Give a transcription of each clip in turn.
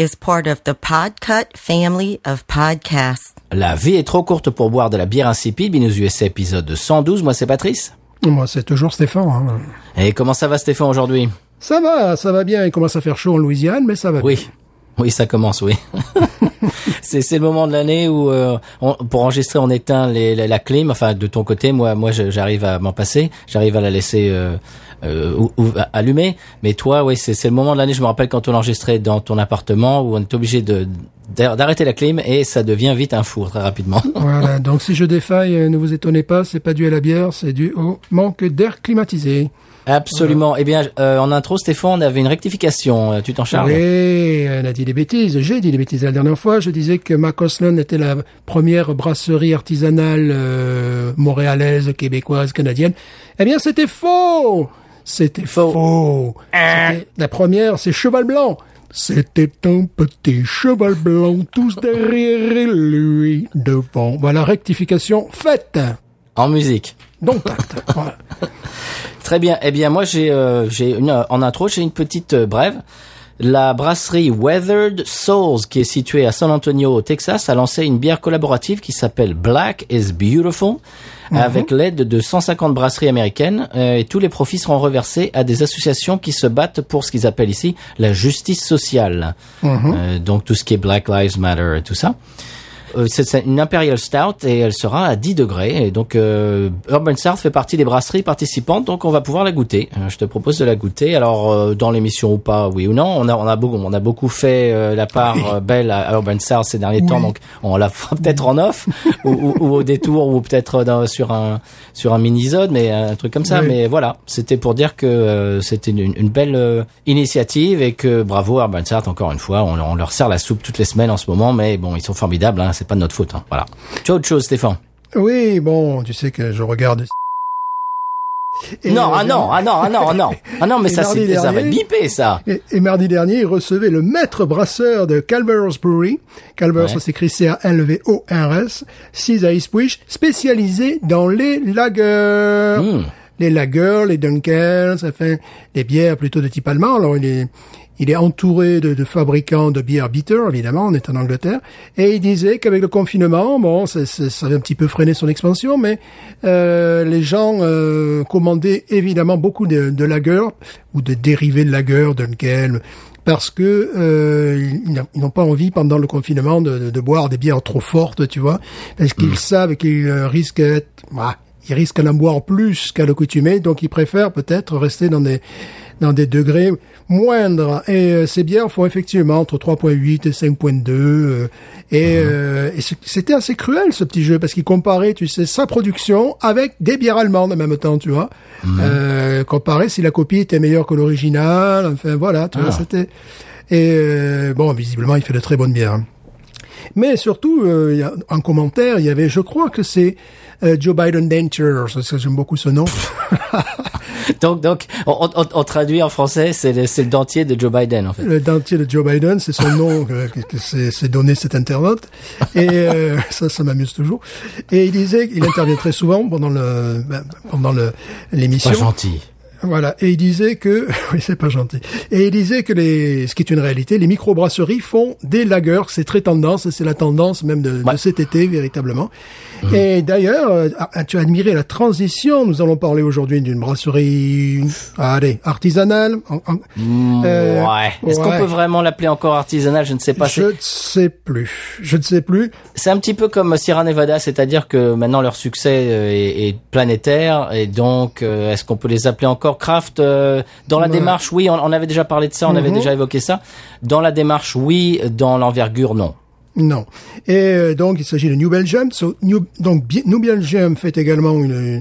is part of the Podcut family of podcasts. La vie est trop courte pour boire de la bière insipide. Binous USA épisode 112. Moi, c'est Patrice. Moi, c'est toujours Stéphane. hein. Et comment ça va, Stéphane, aujourd'hui? Ça va, ça va bien. Il commence à faire chaud en Louisiane, mais ça va bien. Oui. Ça commence, oui. c'est le moment de l'année où euh, on- pour enregistrer on éteint les, la, la clim. Enfin, de ton côté, moi, moi, j'arrive à m'en passer. J'arrive à la laisser euh, euh, ou- ou- allumée. Mais toi, oui, c'est le moment de l'année. Je me rappelle quand on enregistrait dans ton appartement où on est obligé de d'arrêter la clim et ça devient vite un four très rapidement. Voilà, donc si je défaille, euh, ne vous étonnez pas, c'est pas dû à la bière, c'est dû au manque d'air climatisé. Absolument. Eh bien, euh, en intro, Stéphane, on avait une rectification. Euh, Tu t'en charges Oui, on a dit des bêtises. J'ai dit des bêtises la dernière fois. Je disais que Macoslan était la première brasserie artisanale euh, montréalaise, québécoise, canadienne. Eh bien, c'était faux. C'était faux. C'était- La première, c'est Cheval Blanc. C'était un petit cheval blanc, tous derrière lui, devant. Voilà, rectification faite. En musique. Donc, tact. voilà. Très bien. Eh bien, moi, j'ai, euh, j'ai une, euh, en intro, j'ai une petite euh, brève. La brasserie Weathered Souls, qui est située à San Antonio, au Texas, a lancé une bière collaborative qui s'appelle Black is Beautiful, avec l'aide de 150 brasseries américaines, euh, et tous les profits seront reversés à des associations qui se battent pour ce qu'ils appellent ici la justice sociale. Euh, donc tout ce qui est Black Lives Matter et tout ça. Euh, c'est une Imperial Stout et elle sera à 10 degrés. Et donc euh, Urban South fait partie des brasseries participantes, donc on va pouvoir la goûter. Euh, je te propose de la goûter. Alors euh, dans l'émission ou pas, oui ou non, on a on a beaucoup on a beaucoup fait euh, la part belle à Urban South ces derniers temps, donc on la fera peut-être en off ou, ou- ou au détour ou peut-être dans- sur un sur un mini-zone, mais un truc comme ça. Oui. Mais voilà, c'était pour dire que euh, c'était une, une belle initiative et que bravo Urban South encore une fois. On, on leur sert la soupe toutes les semaines en ce moment, mais bon, ils sont formidables. Hein, c'est pas de notre faute. Hein, voilà. Tu as autre chose, Stéphane? Oui, bon, tu sais que je regarde. Et, Non, ah non, ah non, ah non, ah non, ah non, mais ça, c'est, ça va dernier- être bipé, ça. Et, et mardi dernier, il recevait le maître brasseur de Calvados Brewery. Calvados, Ouais. ça s'écrit C-A-L-V-O-R-S. Wish, spécialisé dans les lagers. Hmm. Les lagers, les Dunkels, enfin, les bières plutôt de type allemand. Alors, il est, il est entouré de, de fabricants de bières bitter, évidemment, on est en Angleterre. Et il disait qu'avec le confinement, bon, ça, ça, ça avait un petit peu freiné son expansion, mais euh, les gens euh, commandaient évidemment beaucoup de, de lagers ou de dérivés de lagers, Dunkel, parce que euh, ils n'ont pas envie pendant le confinement de, de- de boire des bières trop fortes, tu vois, parce qu'ils savent qu'ils euh, risquent d'être- bah, ils risquent d'en boire plus qu'à l'accoutumée, donc ils préfèrent peut-être rester dans des dans des degrés moindres. Et euh, ces bières font effectivement entre 3.8 et 5.2. euh, et euh, et c'est- c'était assez cruel ce petit jeu parce qu'il comparait, tu sais, sa production avec des bières allemandes en même temps, tu vois. Euh, comparer si la copie était meilleure que l'original. Enfin voilà, tu vois, c'était. Et euh, bon, visiblement, il fait de très bonnes bières. Mais surtout, euh, y a, en commentaire, il y avait, je crois que c'est euh, Joe Biden ça, j'aime beaucoup ce nom. Donc, donc, on, on- on traduit en français, c'est le, le dentier de Joe Biden, en fait. le dentier de Joe Biden, c'est son nom que, que- que c'est donné cet internaute. Et euh, ça, ça m'amuse toujours. Et il disait qu'il intervient très souvent pendant le ben, pendant le l'émission. Pas gentil. Voilà. Et il disait que, oui, c'est pas gentil. Et il disait que les, ce qui est une réalité, les microbrasseries font des lagers. C'est très tendance. C'est la tendance même de, Ouais. de cet été, véritablement. Et d'ailleurs, euh, ah, tu as admiré la transition. Nous allons parler aujourd'hui d'une brasserie, allez, artisanale. Mm, Euh, ouais. Est-ce qu'on peut vraiment l'appeler encore artisanal Je ne sais pas. je ne sais plus. Je ne sais plus. C'est un petit peu comme Sierra Nevada, c'est-à-dire que maintenant leur succès euh, est, est planétaire et donc est-ce qu'on peut les appeler encore euh, Dans la Ouais. démarche, oui, on, on avait déjà parlé de ça, on avait déjà évoqué ça. Dans la démarche, oui. Dans l'envergure, non. Non. Et euh, donc il s'agit de New Belgium. So, New, donc New Belgium fait également une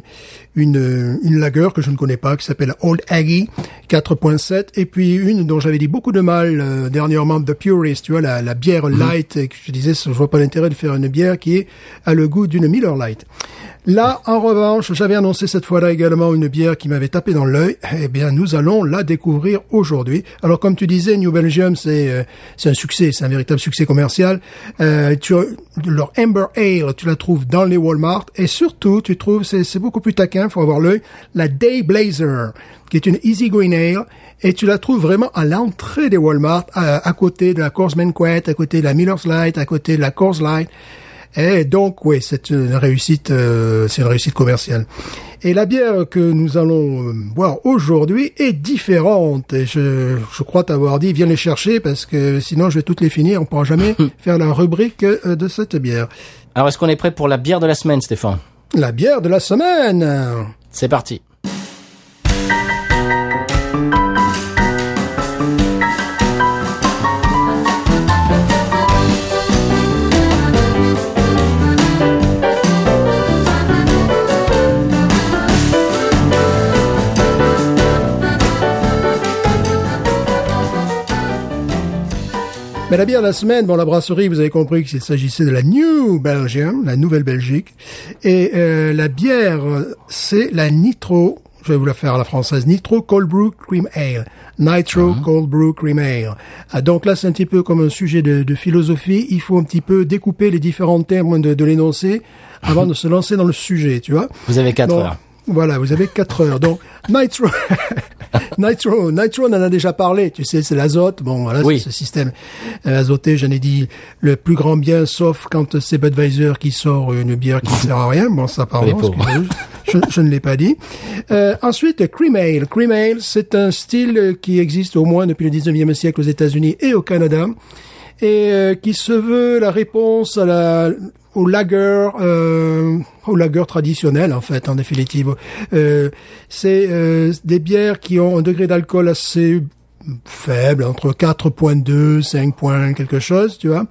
une une lager que je ne connais pas qui s'appelle Old Aggie 4.7 et puis une dont j'avais dit beaucoup de mal euh, dernièrement The Purist, tu vois la, la bière light et que je disais je vois pas l'intérêt de faire une bière qui est a le goût d'une Miller Light. Là, en revanche, j'avais annoncé cette fois-là également une bière qui m'avait tapé dans l'œil. Eh bien, nous allons la découvrir aujourd'hui. Alors, comme tu disais, New Belgium, c'est euh, c'est un succès, c'est un véritable succès commercial. Euh, tu, leur Amber Ale, tu la trouves dans les Walmart et surtout, tu trouves, c'est beaucoup plus taquin, faut avoir l'œil, la Day Blazer, qui est une Easy Green Ale. Et tu la trouves vraiment à l'entrée des Walmart, à, à côté de la Coors Banquet, à côté de la Miller's Light, à côté de la Coors Light. Et donc, oui, c'est une réussite, euh, c'est une réussite commerciale. Et la bière que nous allons euh, boire aujourd'hui est différente. Et je, je crois t'avoir dit, viens les chercher parce que sinon je vais toutes les finir. On pourra jamais faire la rubrique euh, de cette bière. Alors, est-ce qu'on est prêt pour la bière de la semaine, Stéphane? La bière de la semaine. C'est parti. Mais la bière de la semaine, bon, la brasserie, vous avez compris qu'il s'agissait de la New Belgium, la Nouvelle-Belgique. Et euh, la bière, euh, c'est la Nitro, je vais vous la faire à la française, Nitro Cold Brew Cream Ale. Nitro Cold Brew Cream Ale. Ah, donc là, c'est un petit peu comme un sujet de, de philosophie. Il faut un petit peu découper les différents termes de, de l'énoncé avant de se lancer dans le sujet, tu vois. Vous avez 4 Bon, heures. Voilà, vous avez 4 heures. Donc, Nitro, Nitro, Nitro, on en a déjà parlé. Tu sais, c'est l'azote. Bon, voilà, Oui. c'est ce système azoté. J'en ai dit le plus grand bien, sauf quand c'est Budweiser qui sort une bière qui ne sert à rien. Bon, ça, pardon, je ne l'ai pas dit. Euh, ensuite, Cream Ale. Cream Ale, c'est un style qui existe au moins depuis le 19e siècle aux États-Unis et au Canada et euh, qui se veut la réponse à la au lager euh, au lager traditionnel en fait en définitive. Euh, c'est euh, des bières qui ont un degré d'alcool assez faible entre 4.2 5 points quelque chose tu vois.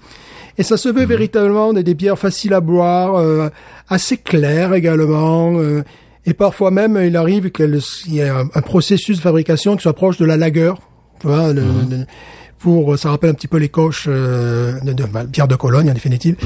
Et ça se veut véritablement des, des bières faciles à boire euh, assez claires également euh, et parfois même il arrive qu'il y ait un, un processus de fabrication qui s'approche de la lager tu vois le- le- pour ça rappelle un petit peu les coches euh, de, de bah, bière de Cologne en définitive.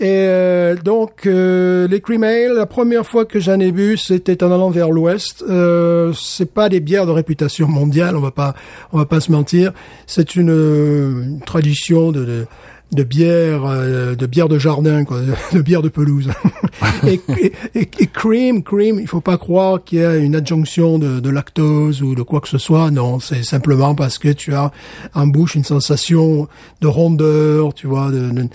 Et euh, donc euh, les cream ale, la première fois que j'en ai bu, c'était en allant vers l'ouest. Euh, c'est pas des bières de réputation mondiale, on va pas on va pas se mentir. C'est une, euh, une tradition de, de de bière, euh, de bière de jardin, quoi, de bière de pelouse. et, et, et- et cream, cream, il faut pas croire qu'il y a une adjonction de, de lactose ou de quoi que ce soit. Non, c'est simplement parce que tu as en bouche une sensation de rondeur, tu vois. De, de-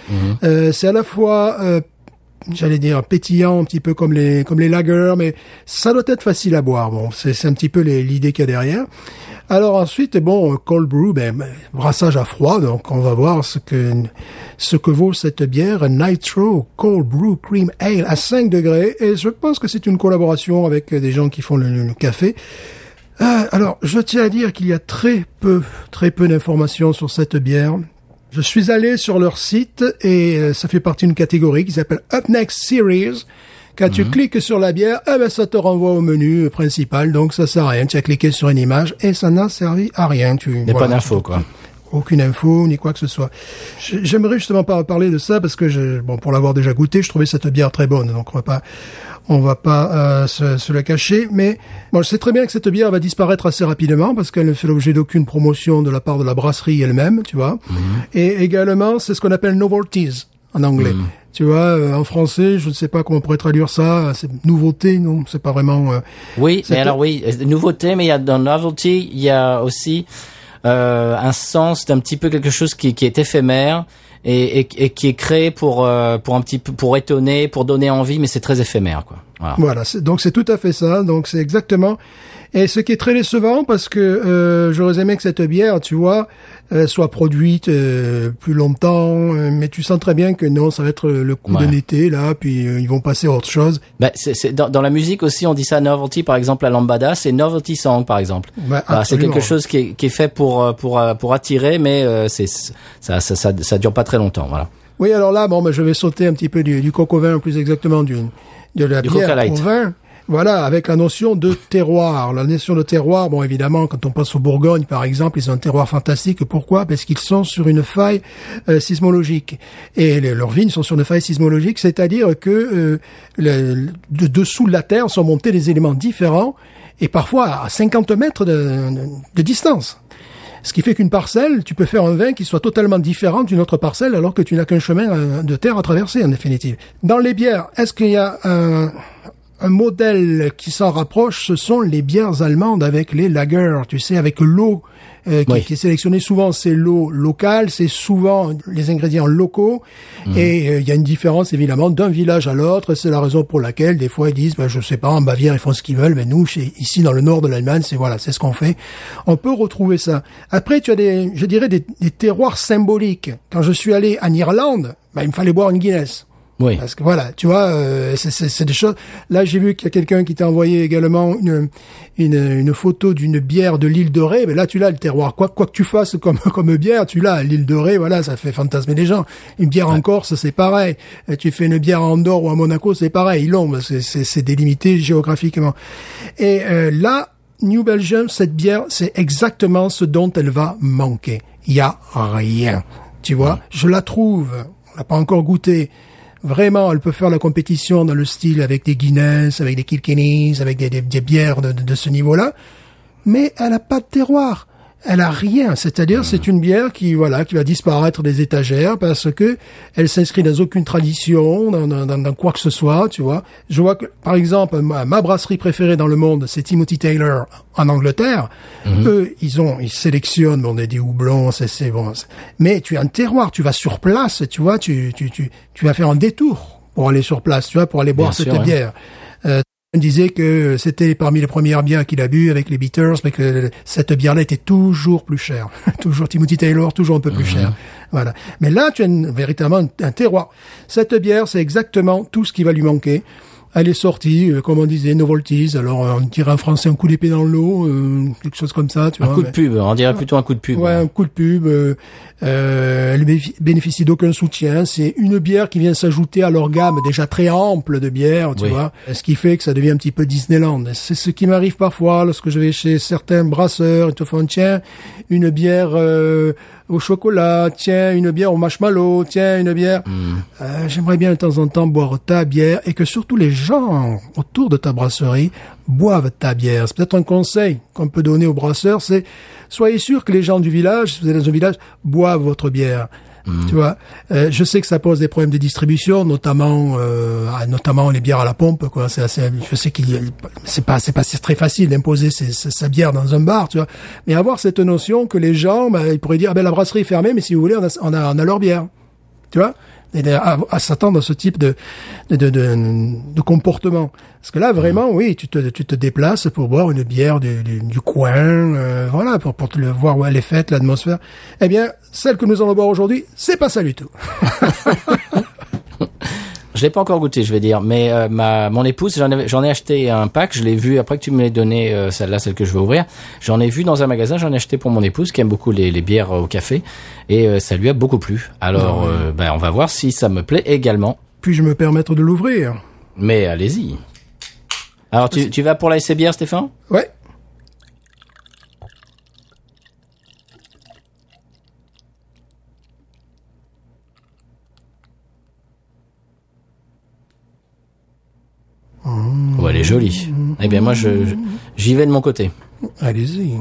Euh, c'est à la fois euh, j'allais dire pétillant un petit peu comme les comme les lagers mais ça doit être facile à boire. Bon c'est un petit peu l'idée qu'il y a derrière. Alors ensuite bon euh, cold brew ben brassage à froid donc on va voir ce que ce que vaut cette bière. Nitro Cold Brew Cream Ale à 5 degrés. Et je pense que c'est une collaboration avec des gens qui font le, le café. Euh, alors, je tiens à dire qu'il y a très peu, très peu d'informations sur cette bière. Je suis allé sur leur site et euh, ça fait partie d'une catégorie qui s'appelle Up Next Series. Quand tu cliques sur la bière, eh ben, ça te renvoie au menu principal, donc ça sert à rien. Tu as cliqué sur une image et ça n'a servi à rien. Tu, Il n'y a pas d'infos, quoi. Aucune info ni quoi que ce soit. J'aimerais justement pas parler de ça parce que je, bon, pour l'avoir déjà goûté, je trouvais cette bière très bonne, donc on va pas, on va pas euh, se, se la cacher. Mais bon, je sais très bien que cette bière va disparaître assez rapidement parce qu'elle ne fait l'objet d'aucune promotion de la part de la brasserie elle-même, tu vois. Et également, c'est ce qu'on appelle novelties en anglais. Tu vois, euh, en français, je ne sais pas comment on pourrait traduire ça. C'est nouveauté, non C'est pas vraiment. euh, Oui, mais alors oui, euh, nouveauté, mais il y a dans novelty, il y a aussi euh, un sens d'un petit peu quelque chose qui, qui est éphémère et, et, et qui est créé pour euh, pour un petit peu pour étonner, pour donner envie, mais c'est très éphémère, quoi. Voilà. Voilà, donc c'est tout à fait ça. Donc c'est exactement. Et ce qui est très décevant parce que euh, j'aurais aimé que cette bière, tu vois, euh, soit produite euh, plus longtemps, euh, mais tu sens très bien que non, ça va être le coup Ouais. d'un été là, puis euh, ils vont passer à autre chose. Bah, c'est, dans, dans la musique aussi, on dit ça novelty, par exemple, la lambada, c'est novelty song, par exemple. Ouais, Voilà, c'est quelque chose qui est, qui est fait pour euh, pour pour attirer, mais euh, c'est ça, ça ça ça dure pas très longtemps, voilà. Oui, alors là, bon, ben, je vais sauter un petit peu du, du au vin, plus exactement du, de la Du bière au vin. Voilà, avec la notion de terroir. La notion de terroir, bon, évidemment, quand on passe au Bourgogne, par exemple, ils ont un terroir fantastique. Pourquoi? Parce qu'ils sont sur une faille euh, sismologique. Et leurs vignes sont sur une faille sismologique, c'est-à-dire que euh, de dessous de la terre sont montés des éléments différents, et parfois à 50 mètres de, de- de distance. Ce qui fait qu'une parcelle, tu peux faire un vin qui soit totalement différent d'une autre parcelle alors que tu n'as qu'un chemin euh, de terre à traverser en définitive. Dans les bières, est-ce qu'il y a un, un modèle qui s'en rapproche Ce sont les bières allemandes avec les lagers, tu sais, avec l'eau euh, qui, Oui. qui est sélectionnée souvent, c'est l'eau locale, c'est souvent les ingrédients locaux, et euh, il y a une différence évidemment d'un village à l'autre. C'est la raison pour laquelle des fois ils disent, ben, je sais pas, en Bavière ils font ce qu'ils veulent, mais nous, chez, ici dans le nord de l'Allemagne, c'est voilà, c'est ce qu'on fait. On peut retrouver ça. Après, tu as des, je dirais des, des terroirs symboliques. Quand je suis allé en Irlande, ben, il me fallait boire une Guinness. Oui. Parce que voilà, tu vois, euh, c'est- des choses. Là, j'ai vu qu'il y a quelqu'un qui t'a envoyé également une, une, une photo d'une bière de l'île de Ré. Mais là, tu l'as le terroir. Quoi, quoi que tu fasses comme comme bière, tu l'as. L'île de Ré, voilà, ça fait fantasmer les gens. Une bière en Corse, c'est pareil. Euh, Tu fais une bière à Andorre ou à Monaco, c'est pareil. Ils l'ont, mais c'est- c'est c'est délimité géographiquement. Et euh, là, New Belgium, cette bière, c'est exactement ce dont elle va manquer. Il y a rien. Tu vois, je la trouve. On l'a pas encore goûté. Vraiment, elle peut faire la compétition dans le style avec des Guinness, avec des Kilkennies, avec des, bières de, de- de ce niveau-là. Mais elle a pas de terroir. Elle a rien. C'est-à-dire, c'est une bière qui, voilà, qui va disparaître des étagères parce que elle s'inscrit dans aucune tradition, dans, dans, dans- dans quoi que ce soit, tu vois. Je vois que, par exemple, ma, ma brasserie préférée dans le monde, c'est Timothy Taylor en Angleterre. Eux, ils ont, ils sélectionnent, bon, des, des houblons, c'est, c'est bon. Mais tu as un terroir, tu vas sur place, tu vois, tu, tu, tu, tu vas faire un détour pour aller sur place, tu vois, pour aller boire Bien cette sûr, ouais. bière. Euh, on disait que c'était parmi les premières bières qu'il a bu avec les Beaters, mais que cette bière-là était toujours plus chère. toujours Timothy Taylor, toujours un peu plus cher. Voilà. Mais là, tu as une- véritablement un terroir. Cette bière, c'est exactement tout ce qui va lui manquer. Elle est sortie, euh, comme on disait, Novoltis. Alors, euh, on dirait en français un coup d'épée dans l'eau, euh, quelque chose comme ça, tu Un vois. coup de pub, on dirait plutôt un coup de pub. Ouais, un coup de pub. Euh, euh, elle bénéficie- bénéficie d'aucun soutien. C'est une bière qui vient s'ajouter à leur gamme déjà très ample de bières, tu Oui. vois. Ce qui fait que ça devient un petit peu Disneyland. C'est ce qui m'arrive parfois lorsque je vais chez certains brasseurs. Ils te font, tiens, une bière euh, au chocolat, tiens, une bière au marshmallow, tiens, une bière... Euh, J'aimerais bien de temps en temps boire ta bière et que surtout les gens autour de ta brasserie boivent ta bière. C'est peut-être un conseil qu'on peut donner aux brasseurs, c'est soyez sûr que les gens du village, si vous êtes dans un village, boivent votre bière. Tu vois, Euh, je sais que ça pose des problèmes de distribution, notamment, euh, notamment les bières à la pompe. Quoi, c'est assez. Je sais qu'il, c'est pas, c'est pas très facile d'imposer ses- ses- sa bière dans un bar, tu vois. Mais avoir cette notion que les gens, bah, ils pourraient dire, ah ben la brasserie est fermée, mais si vous voulez, on a, on a, on a leur bière tu vois? À, à s'attendre à ce type de de, de, de, de comportement. Parce que là vraiment oui tu te tu te déplaces pour boire une bière du, du, du coin euh, voilà pour pour te le voir où elle est faite l'atmosphère. Eh bien celle que nous allons boire aujourd'hui c'est pas ça du tout Je l'ai pas encore goûté, je vais dire, mais euh, ma mon épouse, j'en ai acheté un pack, je l'ai vu après que tu me l'aies donné euh, celle-là, celle que je vais ouvrir. J'en ai vu dans un magasin, j'en ai acheté pour mon épouse qui aime beaucoup les, les bières au café et euh, ça lui a beaucoup plu. Alors euh, ben on va voir si ça me plaît également. puis-je me permettre de l'ouvrir? Mais allez-y. Alors tu tu vas pour la SC bière Stéphane? Ouais Jolie. Eh bien moi je- j'y vais de mon côté. allez-y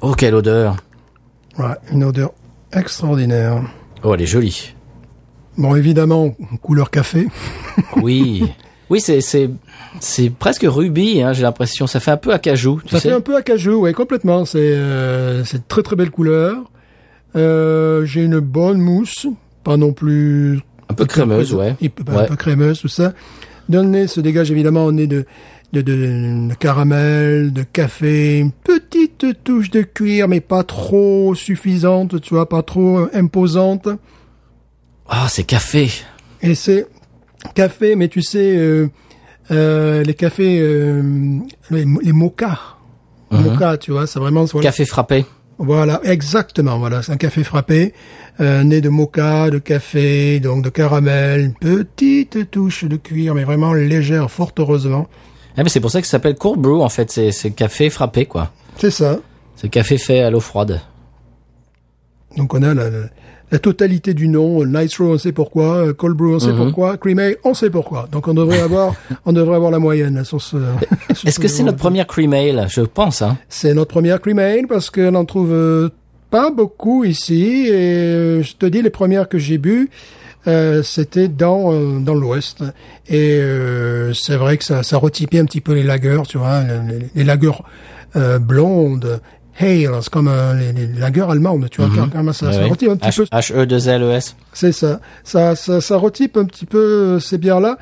Oh quelle odeur. ouais une odeur extraordinaire Oh elle est jolie. bon évidemment couleur café Oui. Oui, c'est c'est c'est presque rubis, hein, j'ai l'impression. Ça fait un peu acajou, tu Ça sais. fait un peu acajou, ouais, complètement. C'est euh, c'est très très belle couleur. Euh, J'ai une bonne mousse, pas non plus Un peu crémeuse, ouais. un peu, Ouais. un peu crémeuse, tout ça. D'un nez se dégage évidemment un nez de de, de, de caramel, de café, une petite touche de cuir, mais pas trop suffisante, tu vois, pas trop imposante. Ah, c'est café. Et c'est café, mais tu sais, euh, euh, les cafés, euh, les, les mochas. Mocha, tu vois, c'est vraiment... voilà. Café frappé. Voilà, exactement. Voilà, c'est un café frappé, euh, né de mocha, de café, donc de caramel, petite touche de cuir, mais vraiment légère, fort heureusement. Ah, mais c'est pour ça que ça s'appelle cold brew en fait. C'est c'est café frappé quoi. C'est ça. C'est café fait à l'eau froide. Donc on a la, la, la totalité du nom. Nitro, on sait pourquoi. euh, Cold brew, on sait pourquoi. Cream ale, on sait pourquoi. Donc on devrait avoir, on devrait avoir la moyenne sur ce. Est-ce ce que c'est notre première cream ale? Je pense. Hein. C'est notre première cream ale parce qu'on en trouve euh, pas beaucoup ici. Et euh, je te dis, les premières que j'ai bu, euh, c'était dans euh, dans l'Ouest. Et euh, c'est vrai que ça, ça retypait un petit peu les lagers, tu vois, les, les, euh, blondes. Hale, c'est comme euh, les, les lagers allemandes, tu vois, quand- quand ça, ça Ouais, ouais. retype un petit peu. H E 2 L E S. C'est ça. Ça, ça, ça retype un petit peu euh, ces bières-là.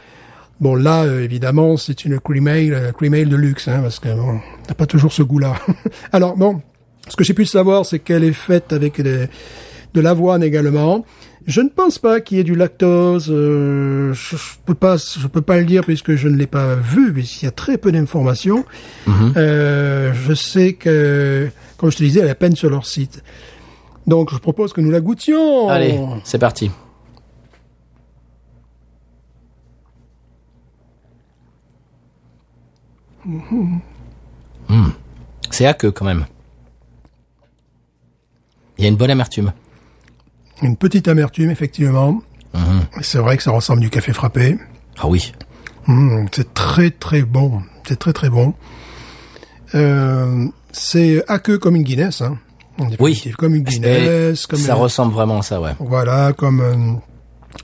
Bon, là, euh, évidemment, c'est une cream ale, euh, cream ale de luxe, hein, parce que bon, t'as pas toujours ce goût-là. Alors, bon, ce que j'ai pu savoir, c'est qu'elle est faite avec des- de l'avoine également. Je ne pense pas qu'il y ait du lactose. euh, je, je peux pas, je peux pas le dire puisque je ne l'ai pas vu, puisqu'il y a très peu d'informations. Euh, je sais que, comme je te disais, elle est à peine sur leur site. Donc, je propose que nous la goûtions. Allez, c'est parti. Hmm. C'est aqueux quand même. Il y a une bonne amertume. Une petite amertume, effectivement. C'est vrai que ça ressemble du café frappé. Ah oui. Mmh, c'est très très bon. C'est très très bon. Euh, c'est aqueux comme une Guinness. Hein, en définitive. Comme une Guinness. Comme ça une- ressemble vraiment à ça, ouais. Voilà, comme euh,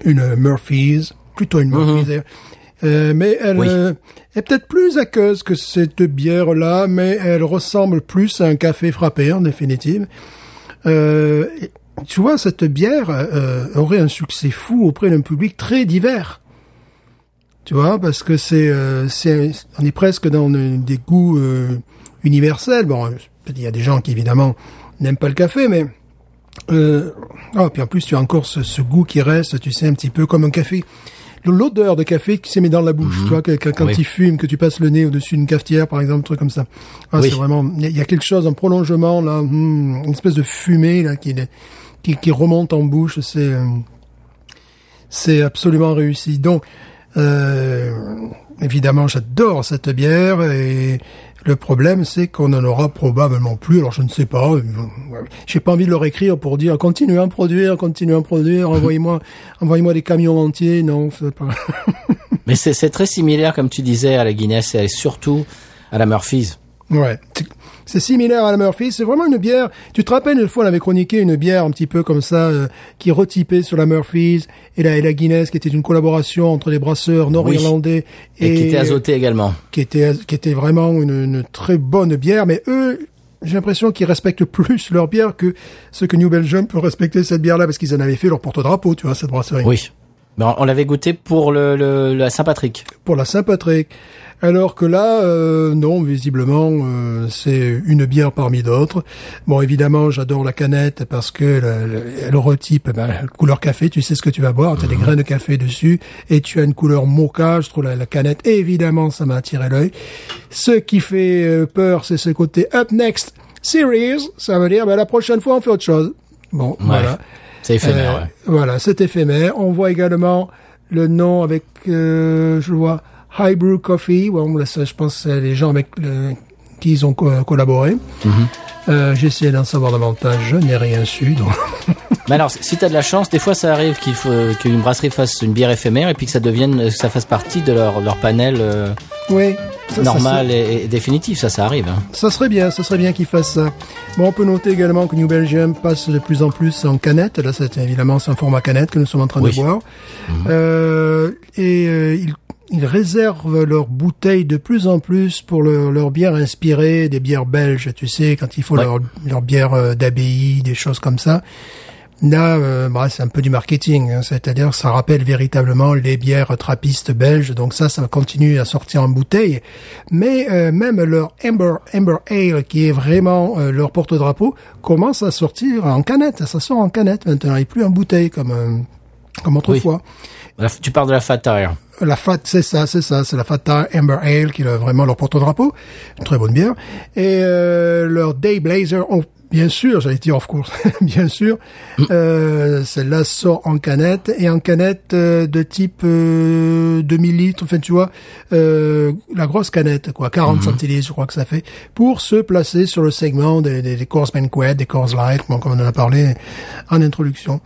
une Murphy's. Plutôt une Murphy's. d'ailleurs. Euh, mais elle Oui. euh, est peut-être plus aqueuse que cette bière-là, mais elle ressemble plus à un café frappé, en définitive. Euh, tu vois, cette bière euh, aurait un succès fou auprès d'un public très divers. Tu vois, parce que c'est, euh, c'est, on est presque dans des goûts euh, universels. Bon, il y a des gens qui évidemment n'aiment pas le café, mais euh, oh, puis en plus tu as encore ce, ce goût qui reste, tu sais, un petit peu comme un café. L'odeur de café qui s'est mis dans la bouche, tu vois, que- que- quand Oui. il fume, que tu passes le nez au-dessus d'une cafetière, par exemple, un truc comme ça. Ah, Oui. C'est vraiment, il y y a quelque chose, un prolongement là, hmm, une espèce de fumée là qui, qui, qui remonte en bouche. C'est, euh, c'est absolument réussi. Donc, euh, évidemment, j'adore cette bière et le problème, c'est qu'on n'en aura probablement plus. Alors, je ne sais pas. J'ai pas envie de leur écrire pour dire continuez à en produire, continuez à en produire, envoyez-moi, envoyez-moi des camions entiers. Non, c'est pas. Mais c'est c'est très similaire, comme tu disais, à la Guinness et surtout à la Murphy's. Ouais. C'est- similaire à la Murphy. C'est vraiment une bière. Tu te rappelles une fois on avait chroniqué une bière un petit peu comme ça euh, qui retypait sur la Murphy's et la, et la Guinness qui était une collaboration entre les brasseurs nord-irlandais Et, qui était azotée également. qui était qui était vraiment une, une très bonne bière. Mais eux, j'ai l'impression qu'ils respectent plus leur bière que ce que New Belgium peut respecter cette bière-là parce qu'ils en avaient fait leur porte-drapeau, tu vois, cette brasserie. Oui. Mais on, on l'avait goûté pour le, le la Saint-Patrick. pour la Saint-Patrick. Alors que là, euh, non, visiblement, euh, c'est une bière parmi d'autres. Bon, évidemment, j'adore la canette parce que le, le- elle retype ben, couleur café. Tu sais ce que tu vas boire. Tu as des grains de café dessus et tu as une couleur mocha. Je trouve la, la canette, évidemment, ça m'a attiré l'œil. Ce qui fait euh, peur, c'est ce côté up next series. Ça veut dire ben, la prochaine fois, on fait autre chose. Bon, voilà. C'est éphémère, Euh, ouais. Voilà, c'est éphémère. On voit également le nom avec, euh, je vois, High Brew Coffee. Bon, là, ça, je pense, les gens avec le- qui ils ont co- collaboré. Mhm. Euh, J'ai essayé d'en savoir davantage, je n'ai rien su. Donc. Mais alors, si t'as de la chance, des fois ça arrive faut qu'une brasserie fasse une bière éphémère et puis que ça devienne, que ça fasse partie de leur leur panel euh, oui, ça, ça, normal et, et définitif. Ça, ça arrive. Hein. Ça serait bien, ça serait bien qu'ils fassent ça. Bon, on peut noter également que New Belgium passe de plus en plus en canette. Là, c'est évidemment c'est un format canette que nous sommes en train Oui. de boire. Euh, et euh, ils, ils réservent leurs bouteilles de plus en plus pour leur, leur bière inspirée des bières belges. Tu sais, quand il faut Ouais. leur, leur bière euh, d'abbaye, des choses comme ça. Là, euh, bah, c'est un peu du marketing, hein, c'est-à-dire ça rappelle véritablement les bières trappistes belges. Donc ça, ça continue à sortir en bouteille. Mais euh, même leur Amber Amber Ale, qui est vraiment euh, leur porte-drapeau, commence à sortir en canette. Ça sort en canette maintenant, et plus en bouteille comme euh, comme autrefois. La- tu parles de la Fat Tire. La Fat, c'est ça, c'est ça, c'est la Fat Tire Amber Ale qui est vraiment leur porte-drapeau. Une très bonne bière. Et euh, leur Day Blazer, bien sûr, j'allais dire of course, bien sûr. Euh, Celle-là sort en canette et en canette euh, de type euh, 2000 litres, enfin tu vois, euh, la grosse canette, quoi, 40 centilitres, je crois que ça fait, pour se placer sur le segment des, des, des courses banquet, des courses light, bon, comme on en a parlé en introduction.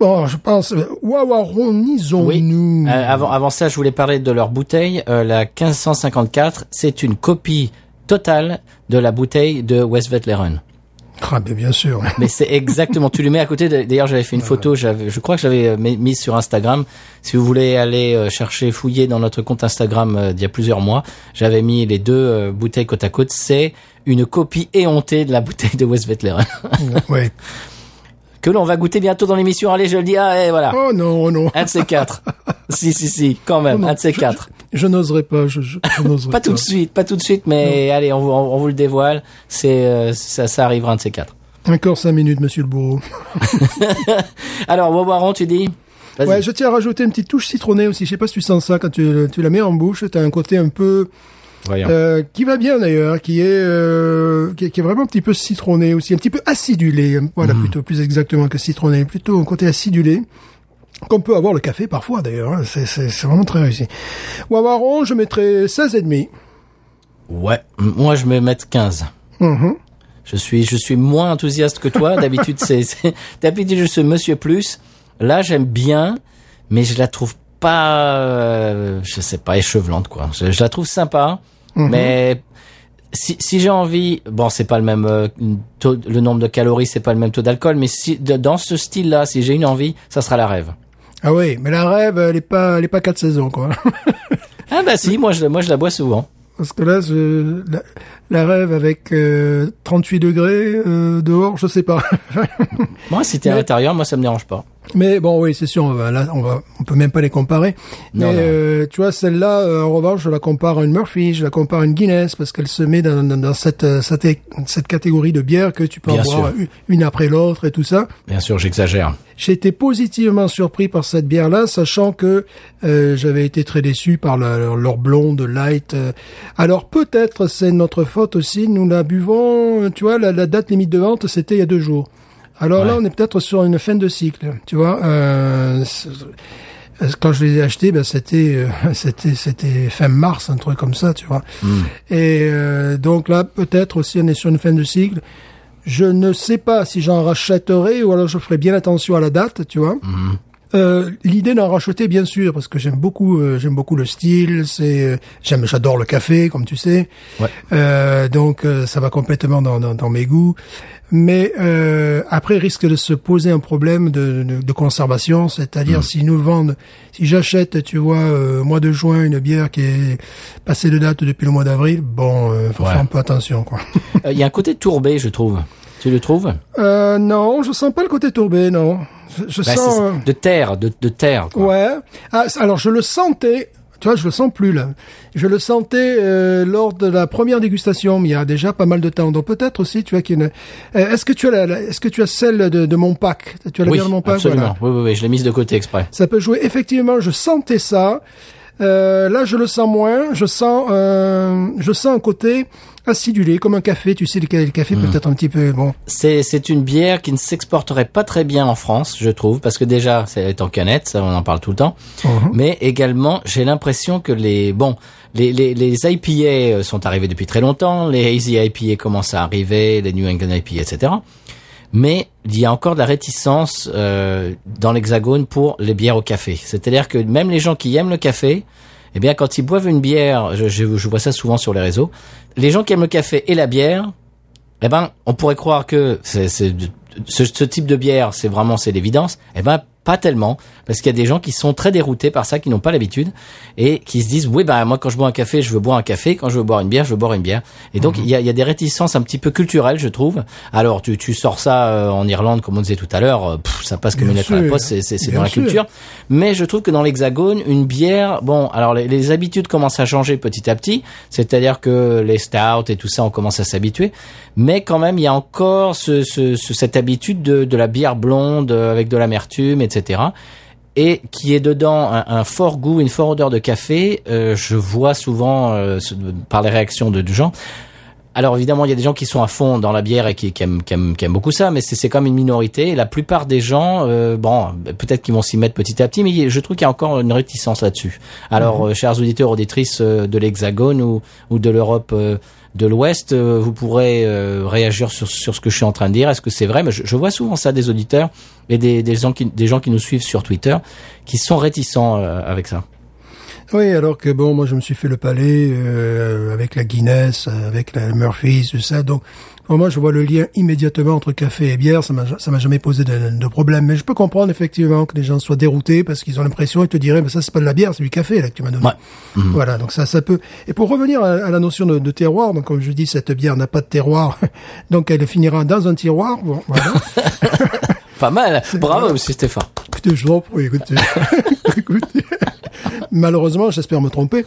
Bon, je pense, euh, wawaronisons-nous. Euh, avant, avant ça, je voulais parler de leur bouteille. Euh, la 1554, c'est une copie totale de la bouteille de Westvleteren. Ah, mais bien sûr. Mais c'est exactement, tu le mets à côté. D'ailleurs, j'avais fait une photo, j'avais, je crois que j'avais euh, mis- mise sur Instagram. Si vous voulez aller euh, chercher, fouiller dans notre compte Instagram euh, d'il y a plusieurs mois, j'avais mis les deux bouteilles côte à côte. C'est une copie éhontée de la bouteille de Westvleteren ouais. que l'on va goûter bientôt dans l'émission. Allez, je le dis, ah, et voilà. Oh non, oh non. Un de ces quatre. si, si, si, quand même, Oh un de ces je- quatre. Je n'oserais pas, je, je, je n'oserais Pas tout de suite, pas tout de suite, mais allez, on vous, on, vous le dévoile. C'est, euh, ça, ça arrivera un de ces quatre. Encore cinq minutes, monsieur le bourreau. Alors, Wawaron, tu dis? Ouais, je tiens à rajouter une petite touche citronnée aussi. Je sais pas si tu sens ça quand tu, tu la mets en bouche. T'as un côté un peu. Euh, qui va bien d'ailleurs, qui est euh, qui, est- qui est vraiment un petit peu citronné aussi, un petit peu acidulé. Voilà, plutôt plus exactement que citronné, plutôt un côté acidulé. Qu'on peut avoir le café parfois d'ailleurs, hein. c'est, c'est, c'est vraiment très réussi. Wawaron, je mettrais 16 et demi. Ouais, m- moi je vais mettre 15. Mhm. Je suis, je suis moins enthousiaste que toi. D'habitude, c'est, c'est- d'habitude je suis Monsieur Plus. Là, j'aime bien, mais je la trouve pas, euh, je sais pas, échevelante quoi. Je, je la trouve sympa, mais si, si j'ai envie, bon, c'est pas le même euh, taux, le nombre de calories, c'est pas le même taux d'alcool, mais si de- dans ce style-là, si j'ai une envie, ça sera la rêve. Ah oui, mais la rêve, elle est pas, elle est pas quatre saisons quoi. Ah bah si, moi je, moi je la bois souvent. Parce que là, je, la, la rêve avec euh, 38 degrés euh, dehors, je sais pas. Moi, si t'es à l'intérieur, moi ça me dérange pas. Mais bon, oui, c'est sûr. on va- Là, on va, on peut même pas les comparer. Non, Mais non. euh, tu vois, celle-là, euh, en revanche, je la compare à une Murphy, je la compare à une Guinness parce qu'elle se met dans, dans, dans cette, euh, cette cette catégorie de bière que tu peux Bien sûr. une, une après l'autre et tout ça. Bien sûr, j'exagère. J'ai été positivement surpris par cette bière-là, sachant que euh, j'avais été très déçu par le- leur blonde light. Alors peut-être c'est notre faute aussi. Nous la buvons, euh, tu vois, la, la date limite de vente c'était il y a deux jours. Alors là, on est peut-être sur une fin de cycle, tu vois. Euh, euh, quand je les ai achetés, ben c'était euh, c'était c'était fin mars, un truc comme ça, tu vois. Et euh, donc là, peut-être aussi, on est sur une fin de cycle. Je ne sais pas si j'en rachèterai ou alors je ferai bien attention à la date, tu vois. Euh, L'idée d'en racheter, bien sûr, parce que j'aime beaucoup, euh, j'aime beaucoup le style. C'est, euh, j'aime, j'adore le café, comme tu sais. Ouais. Euh, donc euh, ça va complètement dans, dans, dans mes goûts. Mais euh, après, risque de se poser un problème de, de, de conservation, c'est-à-dire s'ils nous vendent, si j'achète, tu vois, euh, mois de juin une bière qui est passée de date depuis le mois d'avril, bon, euh, faut Ouais. faire un peu attention, quoi. Il y a un côté tourbé, je trouve. Tu le trouves Euh, non, je sens pas le côté tourbé, non. Je, je Bah, sens. euh, De terre, de, de terre. Quoi. Ouais. Ah, alors je le sentais. Tu vois, je le sens plus là. Je le sentais euh, lors de la première dégustation, mais il y a déjà pas mal de temps. Donc peut-être aussi, tu vois, qu'il y a une. Euh, est-ce que tu as, la, la- est-ce que tu as celle de, de mon pack? Tu as la Oui, bière de mon pack? Absolument. Voilà. Oui, oui, oui, je l'ai mise de côté exprès. Ça peut jouer. Effectivement, je sentais ça. Euh, là, je le sens moins. Je sens, euh, je sens un côté acidulé, comme un café. Tu sais, le, ca- le café Hmm. peut-être un petit peu. Bon. C'est, c'est une bière qui ne s'exporterait pas très bien en France, je trouve, parce que déjà, c'est en canette, ça, on en parle tout le temps. Mhm. Mais également, j'ai l'impression que les, bon, les, les, les IPA sont arrivés depuis très longtemps, les Hazy IPA commencent à arriver, les New England IPA, etc. Mais il y a encore de la réticence euh, dans l'Hexagone pour les bières au café. C'est-à-dire que même les gens qui aiment le café, eh bien, quand ils boivent une bière, je, je, je vois ça souvent sur les réseaux, les gens qui aiment le café et la bière, eh ben, on pourrait croire que c'est, ce, ce type de bière, c'est vraiment c'est l'évidence. Eh ben, pas tellement, parce qu'il y a des gens qui sont très déroutés par ça, qui n'ont pas l'habitude et qui se disent oui bah moi quand je bois un café, je veux boire un café, quand je veux boire une bière, je veux boire une bière. Et donc il y, a, y a des réticences un petit peu culturelles, je trouve. Alors tu, tu sors ça euh, en Irlande, comme on disait tout à l'heure, euh, ça passe comme une lettre à la poste, c'est, dans la sûr. culture. Mais je trouve que dans l'Hexagone, une bière, bon, alors les, les habitudes commencent à changer petit à petit, c'est-à-dire que les stouts et tout ça, on commence à s'habituer, mais quand même, il y a encore ce, ce, ce- cette habitude de, de la bière blonde euh, avec de l'amertume, etc. et qui est dedans un, un fort goût, une forte odeur de café, euh, je vois souvent euh, par les réactions de, de gens. Alors évidemment, il y a des gens qui sont à fond dans la bière et qui, qui, aiment, qui, aiment, qui aiment beaucoup ça, mais c'est comme une minorité. Et la plupart des gens, euh, bon, peut-être qu'ils vont s'y mettre petit à petit, mais je trouve qu'il y a encore une réticence là-dessus. Alors, euh, chers auditeurs, auditrices euh, de l'Hexagone ou, ou de l'Europe euh, de l'Ouest, euh, vous pourrez euh, réagir sur, sur ce que je suis en train de dire. Est-ce que c'est vrai? Mais je, je vois souvent ça des auditeurs et des, des, gens qui, des gens qui nous suivent sur Twitter qui sont réticents euh, avec ça. Oui, alors que bon, moi je me suis fait le palais euh, avec la Guinness, avec la Murphy's, tout ça. Donc pour moi, je vois le lien immédiatement entre café et bière. Ça m'a ça m'a jamais posé de, de problème. Mais je peux comprendre effectivement que les gens soient déroutés parce qu'ils ont l'impression, ils te diraient, mais ça c'est pas de la bière, c'est du café là que tu m'as donné. Ouais. Voilà, donc ça, ça peut. Et pour revenir à, à la notion de, de terroir, donc comme je dis, cette bière n'a pas de terroir, donc elle finira dans un tiroir. Bon, voilà. Pas mal. Bravo, monsieur Stéphane. Écoutez, je vous en prie, écoutez. écoutez. Malheureusement, j'espère me tromper.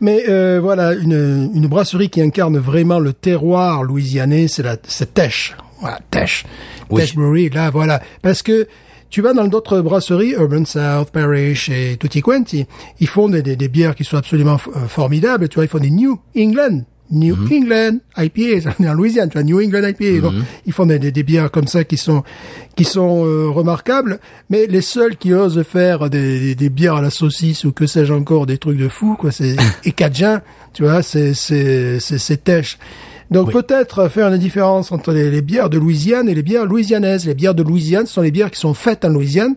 Mais euh, voilà, une, une brasserie qui incarne vraiment le terroir louisianais, c'est la c'est Tesh. Voilà, Tesh. Oui. Tesh Brewery, là, voilà. Parce que tu vas dans d'autres brasseries, Urban South, Parish et Tutti Quanti, ils font des, des, des bières qui sont absolument euh, formidables. Tu vois, ils font des New England. New England IPA, on est en Louisiane, tu vois, New England IPA. Donc, ils font des, des, des bières comme ça qui sont qui sont euh, remarquables, mais les seuls qui osent faire des, des, bières à la saucisse ou que sais-je encore, des trucs de fou, quoi, c'est Cajun, tu vois, c'est c'est c'est c'est Tesh. Donc peut-être faire une différence entre les, les bières de Louisiane et les bières louisianaises. Les bières de Louisiane ce sont les bières qui sont faites en Louisiane,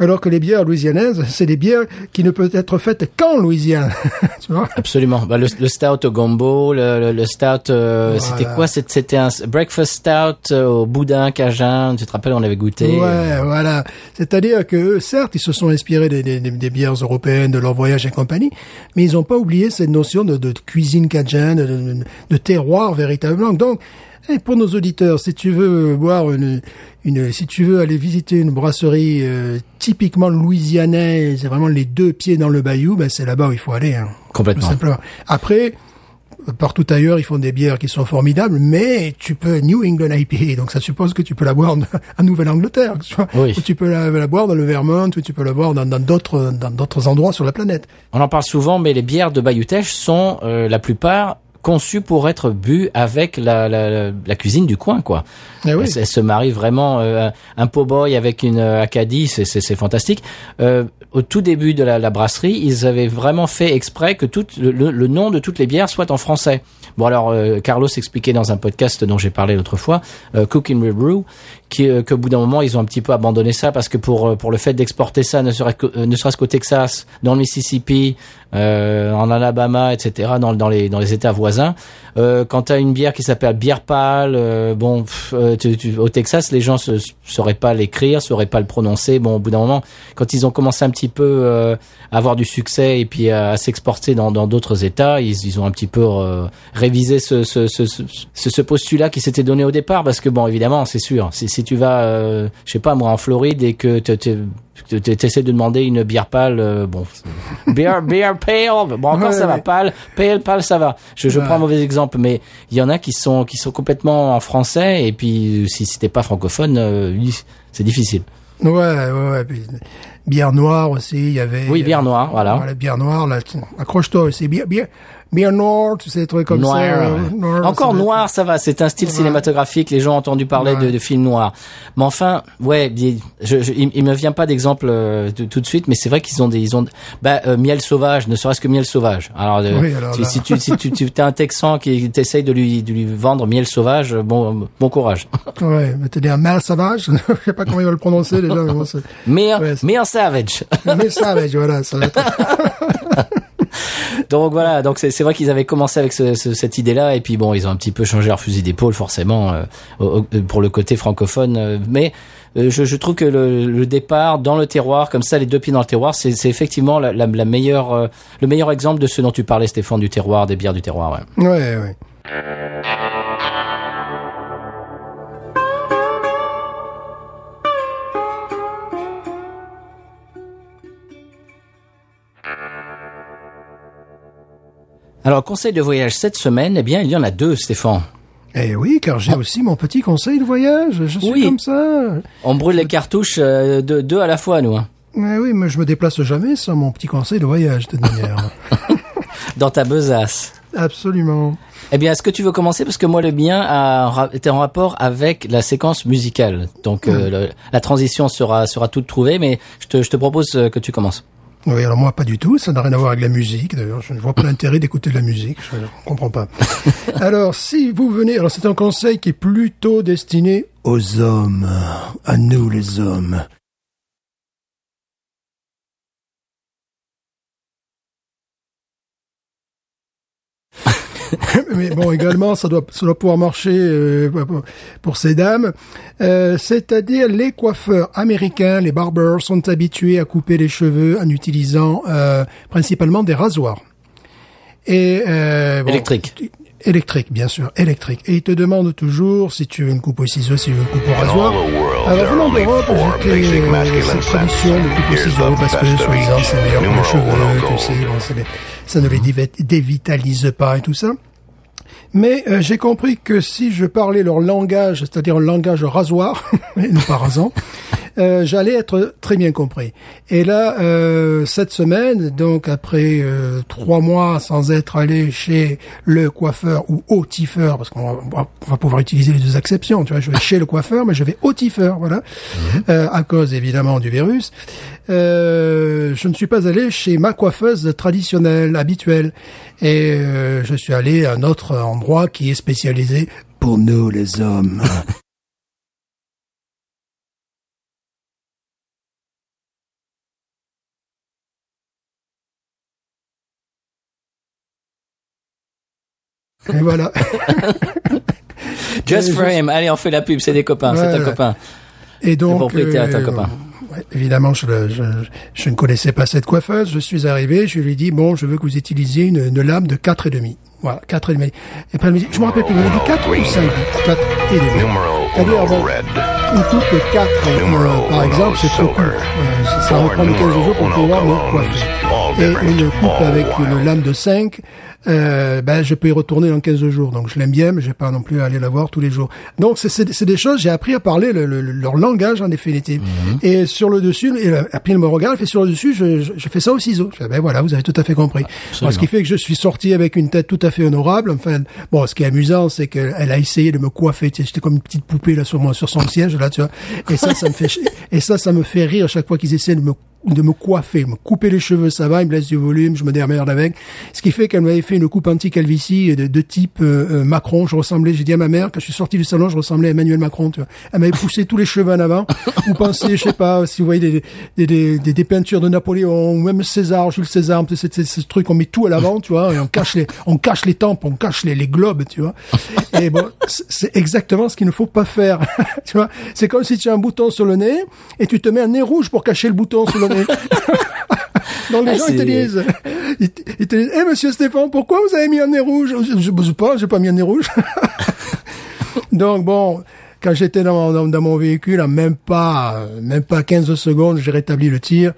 alors que les bières louisianaises, c'est des bières qui ne peuvent être faites qu'en Louisiane. tu vois Absolument. Bah, le, le stout au gombo, le, le, le stout, euh, Voilà. c'était quoi? C'était un breakfast stout euh, au boudin cajun. Tu te rappelles, on avait goûté. Ouais, voilà. C'est-à-dire que eux, certes, ils se sont inspirés des, des, des- bières européennes, de leur voyage et compagnie, mais ils n'ont pas oublié cette notion de, de cuisine cajun, de, de, de terroir véritablement. Donc, eh, pour nos auditeurs, si tu veux boire une, une, si tu veux aller visiter une brasserie euh, typiquement louisianaise, c'est vraiment les deux pieds dans le bayou, ben c'est là-bas où il faut aller. Hein, tout Complètement. simplement. Après, partout ailleurs, ils font des bières qui sont formidables, mais tu peux New England IPA, donc ça suppose que tu peux la boire en, en Nouvelle-Angleterre, tu vois. Oui. ou tu peux la, la boire dans le Vermont, ou tu peux la boire dans d'autres dans d'autres endroits sur la planète. On en parle souvent, mais les bières de Bayou-Teche sont euh, la plupart conçues pour être bues avec la, la, la, la cuisine du coin, quoi. Eh oui. Elle, elle se marie vraiment euh, un po-boy avec une euh, Acadie, c'est fantastique. Euh, au tout début de la, la brasserie, ils avaient vraiment fait exprès que tout le, le- nom de toutes les bières soit en français. Bon alors, Carlos expliquait dans un podcast dont j'ai parlé l'autre fois, euh, Cook and Brew, euh, qu'au bout d'un moment ils ont un petit peu abandonné ça parce que pour euh, pour le fait d'exporter ça, ne serait-ce euh, ne serait-ce qu'au Texas, dans le Mississippi, euh, en Alabama, etc., dans, dans les dans les États voisins, euh, quand tu as une bière qui s'appelle bière pâle, euh, bon, pff, tu- tu- au Texas, les gens ne sauraient pas l'écrire, sauraient pas le prononcer. Bon, au bout d'un moment, quand ils ont commencé un petit peu à avoir du succès et puis à, s'exporter dans dans d'autres États, ils, ils ont un petit peu révisé ce ce, ce, ce, postulat qui s'était donné au départ, parce que bon, évidemment, c'est sûr, si tu vas, euh, je sais pas moi, en Floride et que tu essaies de demander une bière pâle, euh, bon, beer, beer pale, bon encore Ouais, ça va, pâle, pale, pâle, ça va. Je, je Ouais. prends un mauvais exemple, mais il y en a qui sont qui sont complètement en français et puis si c'était pas francophone, euh, c'est difficile. Ouais, ouais, ouais. Puis, bière noire aussi, il y avait. Oui, bière noire, voilà. Voilà, bière noire, là, accroche-toi aussi. Bière, bière, bière noire, tu sais, des trucs comme noir. ça. euh, ouais. noir, Encore noir, ça va. C'est un style Ouais. cinématographique. Les gens ont entendu parler de, Ouais. de films noirs. Mais enfin, ouais, il- je, je, il, il me vient pas d'exemple euh, tout, tout de suite, mais c'est vrai qu'ils ont des, ils ont, bah, euh, miel sauvage, ne serait-ce que miel sauvage. Alors, euh, Oui, alors si, tu, si tu, tu es un Texan qui t'essaye de lui, de lui vendre miel sauvage, bon, bon courage. Ouais, mais dit un mal sauvage? Je sais pas comment il va le prononcer déjà, mais bon. Mais, mais savage. Mais savage, voilà, ça va être. Donc voilà, donc c'est vrai qu'ils avaient commencé avec ce- ce- cette idée-là et puis bon, ils ont un petit peu changé leur fusil d'épaule forcément euh, pour le côté francophone, euh, mais euh, je, je trouve que le, le départ dans le terroir, comme ça, les deux pieds dans le terroir, c'est effectivement la, la meilleure, euh, le meilleur exemple de ce dont tu parlais, Stéphane, du terroir, des bières du terroir. Ouais. Ouais, ouais. Alors, conseil de voyage cette semaine, eh bien, il y en a deux, Stéphane. Eh oui, car j'ai aussi mon petit conseil de voyage. Je suis Oui. comme ça. On brûle les cartouches euh, deux, deux à la fois, nous. Hein. Mais oui, mais je me déplace jamais sans mon petit conseil de voyage, de manière. Dans ta besace. Absolument. Eh bien, est-ce que tu veux commencer? Parce que moi, le mien a, était en rapport avec la séquence musicale. Donc, euh, le- la transition sera, sera toute trouvée, mais je te, je te propose euh, que tu commences. Oui, alors moi pas du tout, ça n'a rien à voir avec la musique. D'ailleurs, je ne vois pas l'intérêt d'écouter de la musique, je ne comprends pas. alors, si vous venez, alors c'est un conseil qui est plutôt destiné aux hommes, à nous les hommes. Mais bon, également, ça doit, ça doit pouvoir marcher euh, pour- ces dames. Euh, C'est-à-dire, les coiffeurs américains, les barbers, sont habitués à couper les cheveux en utilisant euh, principalement des rasoirs. Et euh, bon, Électrique. Électrique, bien sûr, électrique. Et ils te demandent toujours si tu veux une coupe au ciseau, si tu veux une coupe au rasoir. Alors, venant d'Europe, j'étais euh, cette tradition de coupe au ciseau parce que, soi-disant, c'est meilleur pour les cheveux, tu sais, bon, les- ça ne les dévitalise pas et tout ça. Mais euh, j'ai compris que si je parlais leur langage, c'est-à-dire un langage rasoir, et non pas rasant, euh, j'allais être très bien compris. Et là, euh, cette semaine, donc après euh, trois mois sans être allé chez le coiffeur ou au tiffeur, parce qu'on va, pouvoir utiliser les deux acceptions, tu vois, je vais chez le coiffeur, mais je vais au tiffeur, voilà, euh, à cause évidemment du virus. Euh, je ne suis pas allé chez ma coiffeuse traditionnelle, habituelle, et euh, je suis allé à un autre endroit qui est spécialisé pour nous les hommes. Et voilà. Just him. Allez, on fait la pub. C'est des copains. C'est un copain. Et donc, propriétaire est un copain. ouais, évidemment, je, le- je, je ne connaissais pas cette coiffeuse. Je suis arrivé, je lui ai dit, bon, je veux que vous utilisiez une, une lame de quatre et demi. Voilà, quatre et demi. Et puis elle me dit, je me rappelle plus, elle m'a dit 4 ou 5 4 et demi. C'est-à-dire, bon, une coupe de 4, euh, par exemple, c'est trop court. Euh, ça- prendre 15 jours pour pouvoir me coiffer. Et une coupe avec une lame de 5, euh, ben, je peux y retourner dans 15 jours. Donc, je l'aime bien, mais j'ai pas non plus à aller la voir tous les jours. Donc, c'est- des choses, j'ai appris à parler le- le- leur langage, en définitive. Et sur le dessus, et après, elle me regarde, fait sur le dessus, je, je, je fais ça au ciseau. Je fais, ben voilà, vous avez tout à fait compris. Alors, ce qui fait que je suis sorti avec une tête tout à fait honorable. Enfin, bon, ce qui est amusant, c'est qu'elle elle a essayé de me coiffer. J'étais comme une petite poupée, là, sur moi, sur son siège, là, tu vois. Et ça, ça me fait, et ça, ça me fait rire à chaque fois qu'ils essaient de me de me coiffer, me couper les cheveux, ça va, il me laisse du volume, je me démerde avec. Ce qui fait qu'elle m'avait fait une coupe anti-calvitie de, de type euh, euh, Macron. Je ressemblais, j'ai dit à ma mère, quand je suis sorti du salon, je ressemblais à Emmanuel Macron. Tu vois. Elle m'avait poussé tous les cheveux en avant. Vous pensez, je sais pas, si vous voyez des, des, des, des, peintures de Napoléon, ou même César, Jules César, c'est c'est- c'est ce truc, on met tout à l'avant, tu vois, et on cache les, on cache les tempes, on cache les, les globes, tu vois. Et bon, c'est- c'est exactement ce qu'il ne faut pas faire. tu vois, c'est comme si tu as un bouton sur le nez et tu te mets un nez rouge pour cacher le bouton sur le nez. Donc les Ah, gens ils te disent, ils, te- ils te disent, eh monsieur Stéphane, pourquoi vous avez mis un nez rouge? Je je sais pas, j'ai pas mis un nez rouge. Donc bon, quand j'étais dans, dans, dans mon véhicule, en même pas, même pas 15 secondes, j'ai rétabli le tir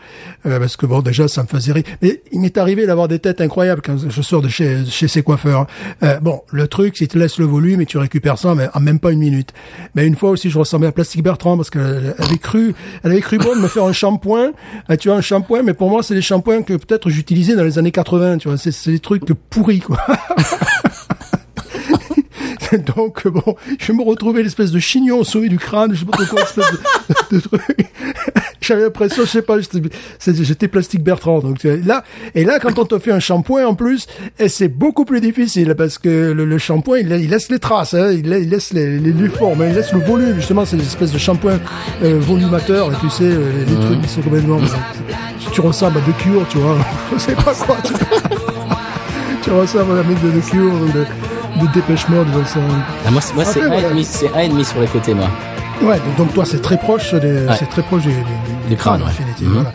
euh, parce que bon, déjà ça me faisait rire. Mais il m'est arrivé d'avoir des têtes incroyables quand je sors de chez chez ces coiffeurs. Euh, bon, le truc, c'est que tu laisses le volume et tu récupères ça, mais en même pas une minute. Mais une fois aussi, je ressemblais à Plastique Bertrand parce qu'elle avait cru, elle avait cru bon de me faire un shampoing. Euh, tu vois, un shampoing, mais pour moi, c'est des shampoings que peut-être j'utilisais dans les années 80. Tu vois, c'est des trucs pourris quoi. Donc bon, je me retrouvais l'espèce de chignon au sommet du crâne, je sais pas trop quoi, espèce de, de truc. J'avais l'impression, je sais pas, j'étais- plastique Bertrand. Donc là, et là, quand on te fait un shampoing en plus, c'est beaucoup plus difficile parce que le, le shampoing, il, il laisse les traces, hein, il, la- il laisse les, les, les formes, hein, il laisse le volume. Justement, c'est une espèce de shampoing euh, volumateur, tu sais, euh, les, trucs qui sont complètement. Tu ressembles à The Cure, tu vois. Je sais pas quoi. Tu, tu ressembles à la mec de The Cure ou de, de Dépêche Mode, de ça. Ah, moi, c'est- moi, c'est un et voilà. demi, c'est un et demi sur les côtés, moi. Ouais, donc, donc toi, c'est très proche des, Ouais. c'est très proche du, du, Du crâne, en ouais. Mhm. voilà.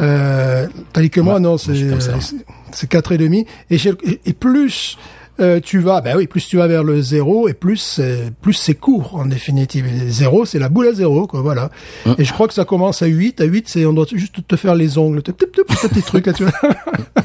Euh, tandis que moi, non, je suis c'est, c'est- c'est quatre et demi. Et, et- plus, euh, tu vas, ben oui, plus tu vas vers le zéro et plus, c'est- plus c'est court, en définitive. Et Zéro, c'est la boule à zéro, quoi, voilà. Mmh. Et je crois que ça commence à 8. À 8, c'est, on doit juste te faire les ongles. Tes trucs, là, tu vois.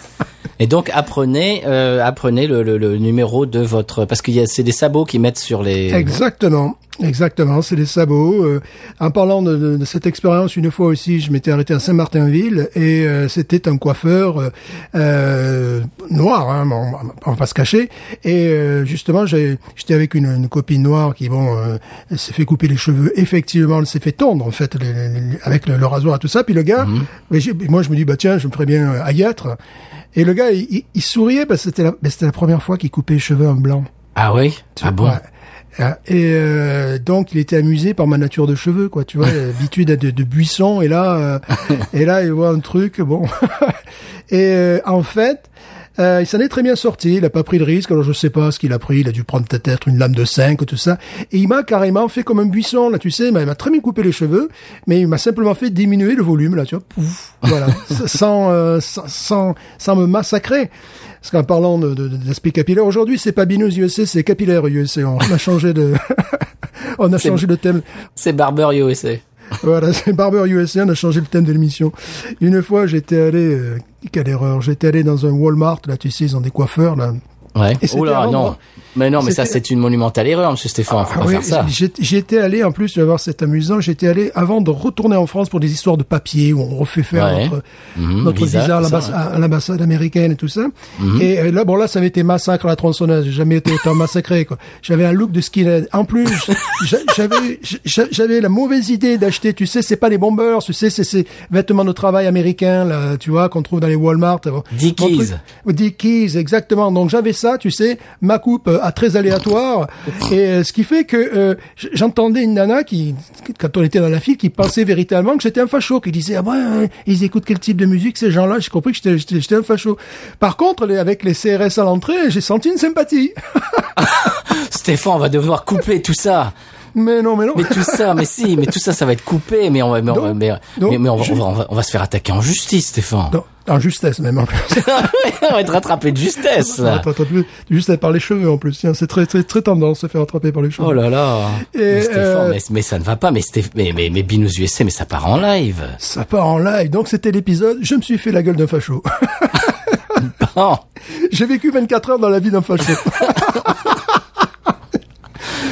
Et donc apprenez, euh, apprenez le, le, le numéro de votre, parce qu'il y a c'est des sabots qui mettent sur les. Exactement. Exactement, c'est des sabots. Euh, en parlant de, de- de cette expérience, une fois aussi, je m'étais arrêté à Saint-Martinville et euh, c'était un coiffeur euh, euh, noir, hein, on, on va pas se cacher. Et euh, justement, j'étais avec une, une copine noire qui, bon, euh, s'est fait couper les cheveux. Effectivement, elle s'est fait tondre en fait les- les- les- avec le, le rasoir et tout ça. Puis le gars, mais j'ai- moi je me dis bah tiens, je me ferais bien être. Et le gars, il, il- il souriait parce que c'était la, c'était la première fois qu'il coupait les cheveux en blanc. Ah oui Ah bon? Ah, Et euh, donc il était amusé par ma nature de cheveux, quoi. Tu vois, l'habitude de, de buisson. Et là, euh, et là, il voit un truc. Bon. et euh, en fait, euh, il s'en est très bien sorti. Il a pas pris de risque. Alors je sais pas ce qu'il a pris. Il a dû prendre peut-être une lame de 5 tout ça. Et il m'a carrément fait comme un buisson. Là, tu sais, il m'a très bien coupé les cheveux, mais il m'a simplement fait diminuer le volume. Là, tu vois, pouf, voilà, sans, euh, sans, sans sans me massacrer. Parce qu'en parlant de, de, d'aspect capillaire, aujourd'hui, c'est pas Binous USA, c'est capillaire USA. On a changé de, on a changé de thème. C'est Barber USA. Voilà, c'est Barber USA, on a changé le thème de l'émission. Une fois, j'étais allé, euh, quelle erreur, j'étais allé dans un Walmart, là, tu sais, ils ont des coiffeurs, là. Ouais. Et avant non. Mais non, mais ça, c'était- c'est une monumentale erreur, monsieur Stéphane. Faut Ah pas oui, faire ça. j'ai- J'étais allé, en plus, tu vas voir, c'est amusant, j'étais allé, avant de retourner en France pour des histoires de papier, où on refait faire Ouais. notre, Mhm, notre visa, visa, à l'ambassade américaine et tout ça. Mhm. Et euh, là, bon, là, ça avait été massacre à la tronçonneuse. J'ai jamais été autant massacré, quoi. J'avais un look de skinhead. En plus, j'a- j'avais, j'a- j'avais la mauvaise idée d'acheter, tu sais, c'est pas les bombers, tu sais, c'est ces vêtements de travail américains, là, tu vois, qu'on trouve dans les Walmart. Dickies. Dickies, exactement. Donc j'avais ça, tu sais, ma coupe euh, à très aléatoire, et euh, ce qui fait que euh, j'entendais une nana qui, quand on était dans la file, qui pensait véritablement que j'étais un facho, qui disait ah ouais, euh, ils écoutent quel type de musique ces gens-là. J'ai compris que j'étais- un facho. Par contre, les- avec les CRS à l'entrée, j'ai senti une sympathie. Stéphane, on va devoir couper tout ça. mais non, mais non. Mais tout ça, mais si, mais tout ça, ça va être coupé. Mais on va, mais on va, Donc- mais, donc, mais- mais on, va, je- on, va, on va- on va se faire attaquer en justice, Stéphane. Non, en justesse même en plus. on va être rattrapé de justesse. là. Attends, attends, juste par les cheveux en plus. C'est très très très tendance de se faire attraper par les cheveux. Oh là là. Et, mais, Stéphane, euh, mais, mais ça ne va pas. Mais, mais, mais, mais Binous USA, mais ça part en live. Ça part en live. Donc c'était l'épisode. Je me suis fait la gueule d'un facho. Oh. J'ai vécu 24 heures dans la vie d'un facho.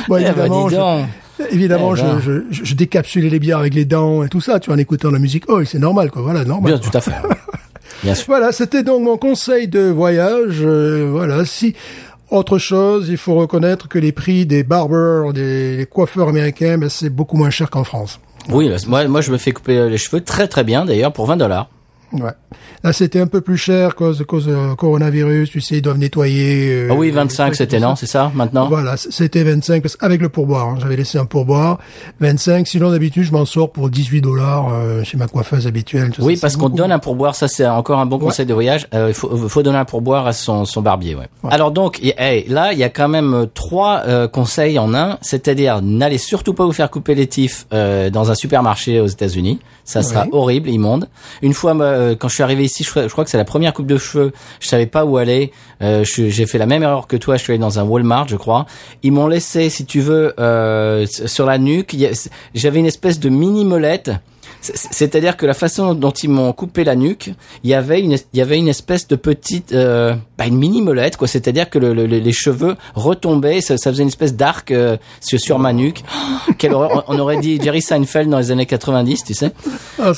bon, Eh ben, évidemment, évidemment Eh ben. je, je, je décapsulais les bières avec les dents et tout ça, tu vois, en écoutant la musique. Oh, c'est normal, quoi. Voilà, normal. Bien, tout à fait. Bien sûr. Voilà, c'était donc mon conseil de voyage. Euh, voilà, si autre chose, il faut reconnaître que les prix des barbers, des, coiffeurs américains, ben, c'est beaucoup moins cher qu'en France. Oui, moi, moi, je me fais couper les cheveux très très bien, d'ailleurs, pour 20 dollars. Ouais. Là, c'était un peu plus cher cause cause euh, coronavirus. Tu sais, ils doivent nettoyer. euh, Ah oui, les 25, trucs, c'était non, c'est ça, maintenant? Voilà, c'était 25 parce avec le pourboire. hein. J'avais laissé un pourboire 25. Sinon d'habitude, je m'en sors pour 18 dollars euh, chez ma coiffeuse habituelle. tout Oui, ça, parce qu'on donne un pourboire, ça c'est encore un bon conseil de voyage. Euh, Il faut, faut donner un pourboire à son, son barbier. Ouais. Alors donc, y- hey, là, il y a quand même euh, trois euh, conseils en un, c'est-à-dire n'allez surtout pas vous faire couper les tifs euh, dans un supermarché aux États-Unis. Ça sera Oui. horrible, immonde. Une fois, euh, quand je suis arrivé ici, je, crois- je crois que c'est la première coupe de cheveux. Je savais pas où aller. Euh, J'ai fait la même erreur que toi. Je suis allé dans un Walmart, je crois. Ils m'ont laissé, si tu veux, euh, sur la nuque. J'avais une espèce de mini molette. C'est- C'est-à-dire que la façon dont ils m'ont coupé la nuque, il y avait une, il y avait une espèce de petite, euh, bah une mini molette, quoi. C'est-à-dire que le- le- les cheveux retombaient, ça, ça faisait une espèce d'arc euh, sur, sur ma nuque. Oh, quelle horreur. On aurait dit Jerry Seinfeld dans les années 90, tu sais. Ah.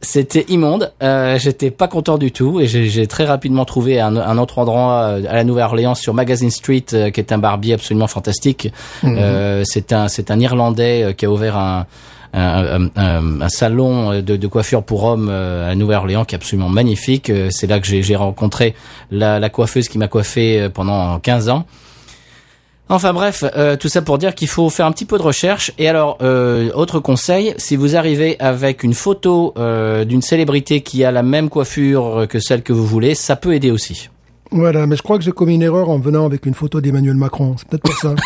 C'était immonde. Euh, J'étais pas content du tout et j'ai très rapidement trouvé un, un autre endroit euh, à la Nouvelle-Orléans sur Magazine Street, euh, qui est un barbier absolument fantastique. Euh, c'est un c'est un Irlandais euh, qui a ouvert un un, un- un salon de, de coiffure pour hommes euh, à Nouvelle-Orléans qui est absolument magnifique. Euh, C'est là que j'ai rencontré la, la coiffeuse qui m'a coiffé euh, pendant 15 ans. Enfin bref, euh, tout ça pour dire qu'il faut faire un petit peu de recherche. Et alors, euh, autre conseil, si vous arrivez avec une photo euh, d'une célébrité qui a la même coiffure que celle que vous voulez, ça peut aider aussi. Voilà, mais je crois que j'ai commis une erreur en venant avec une photo d'Emmanuel Macron. C'est peut-être pour ça.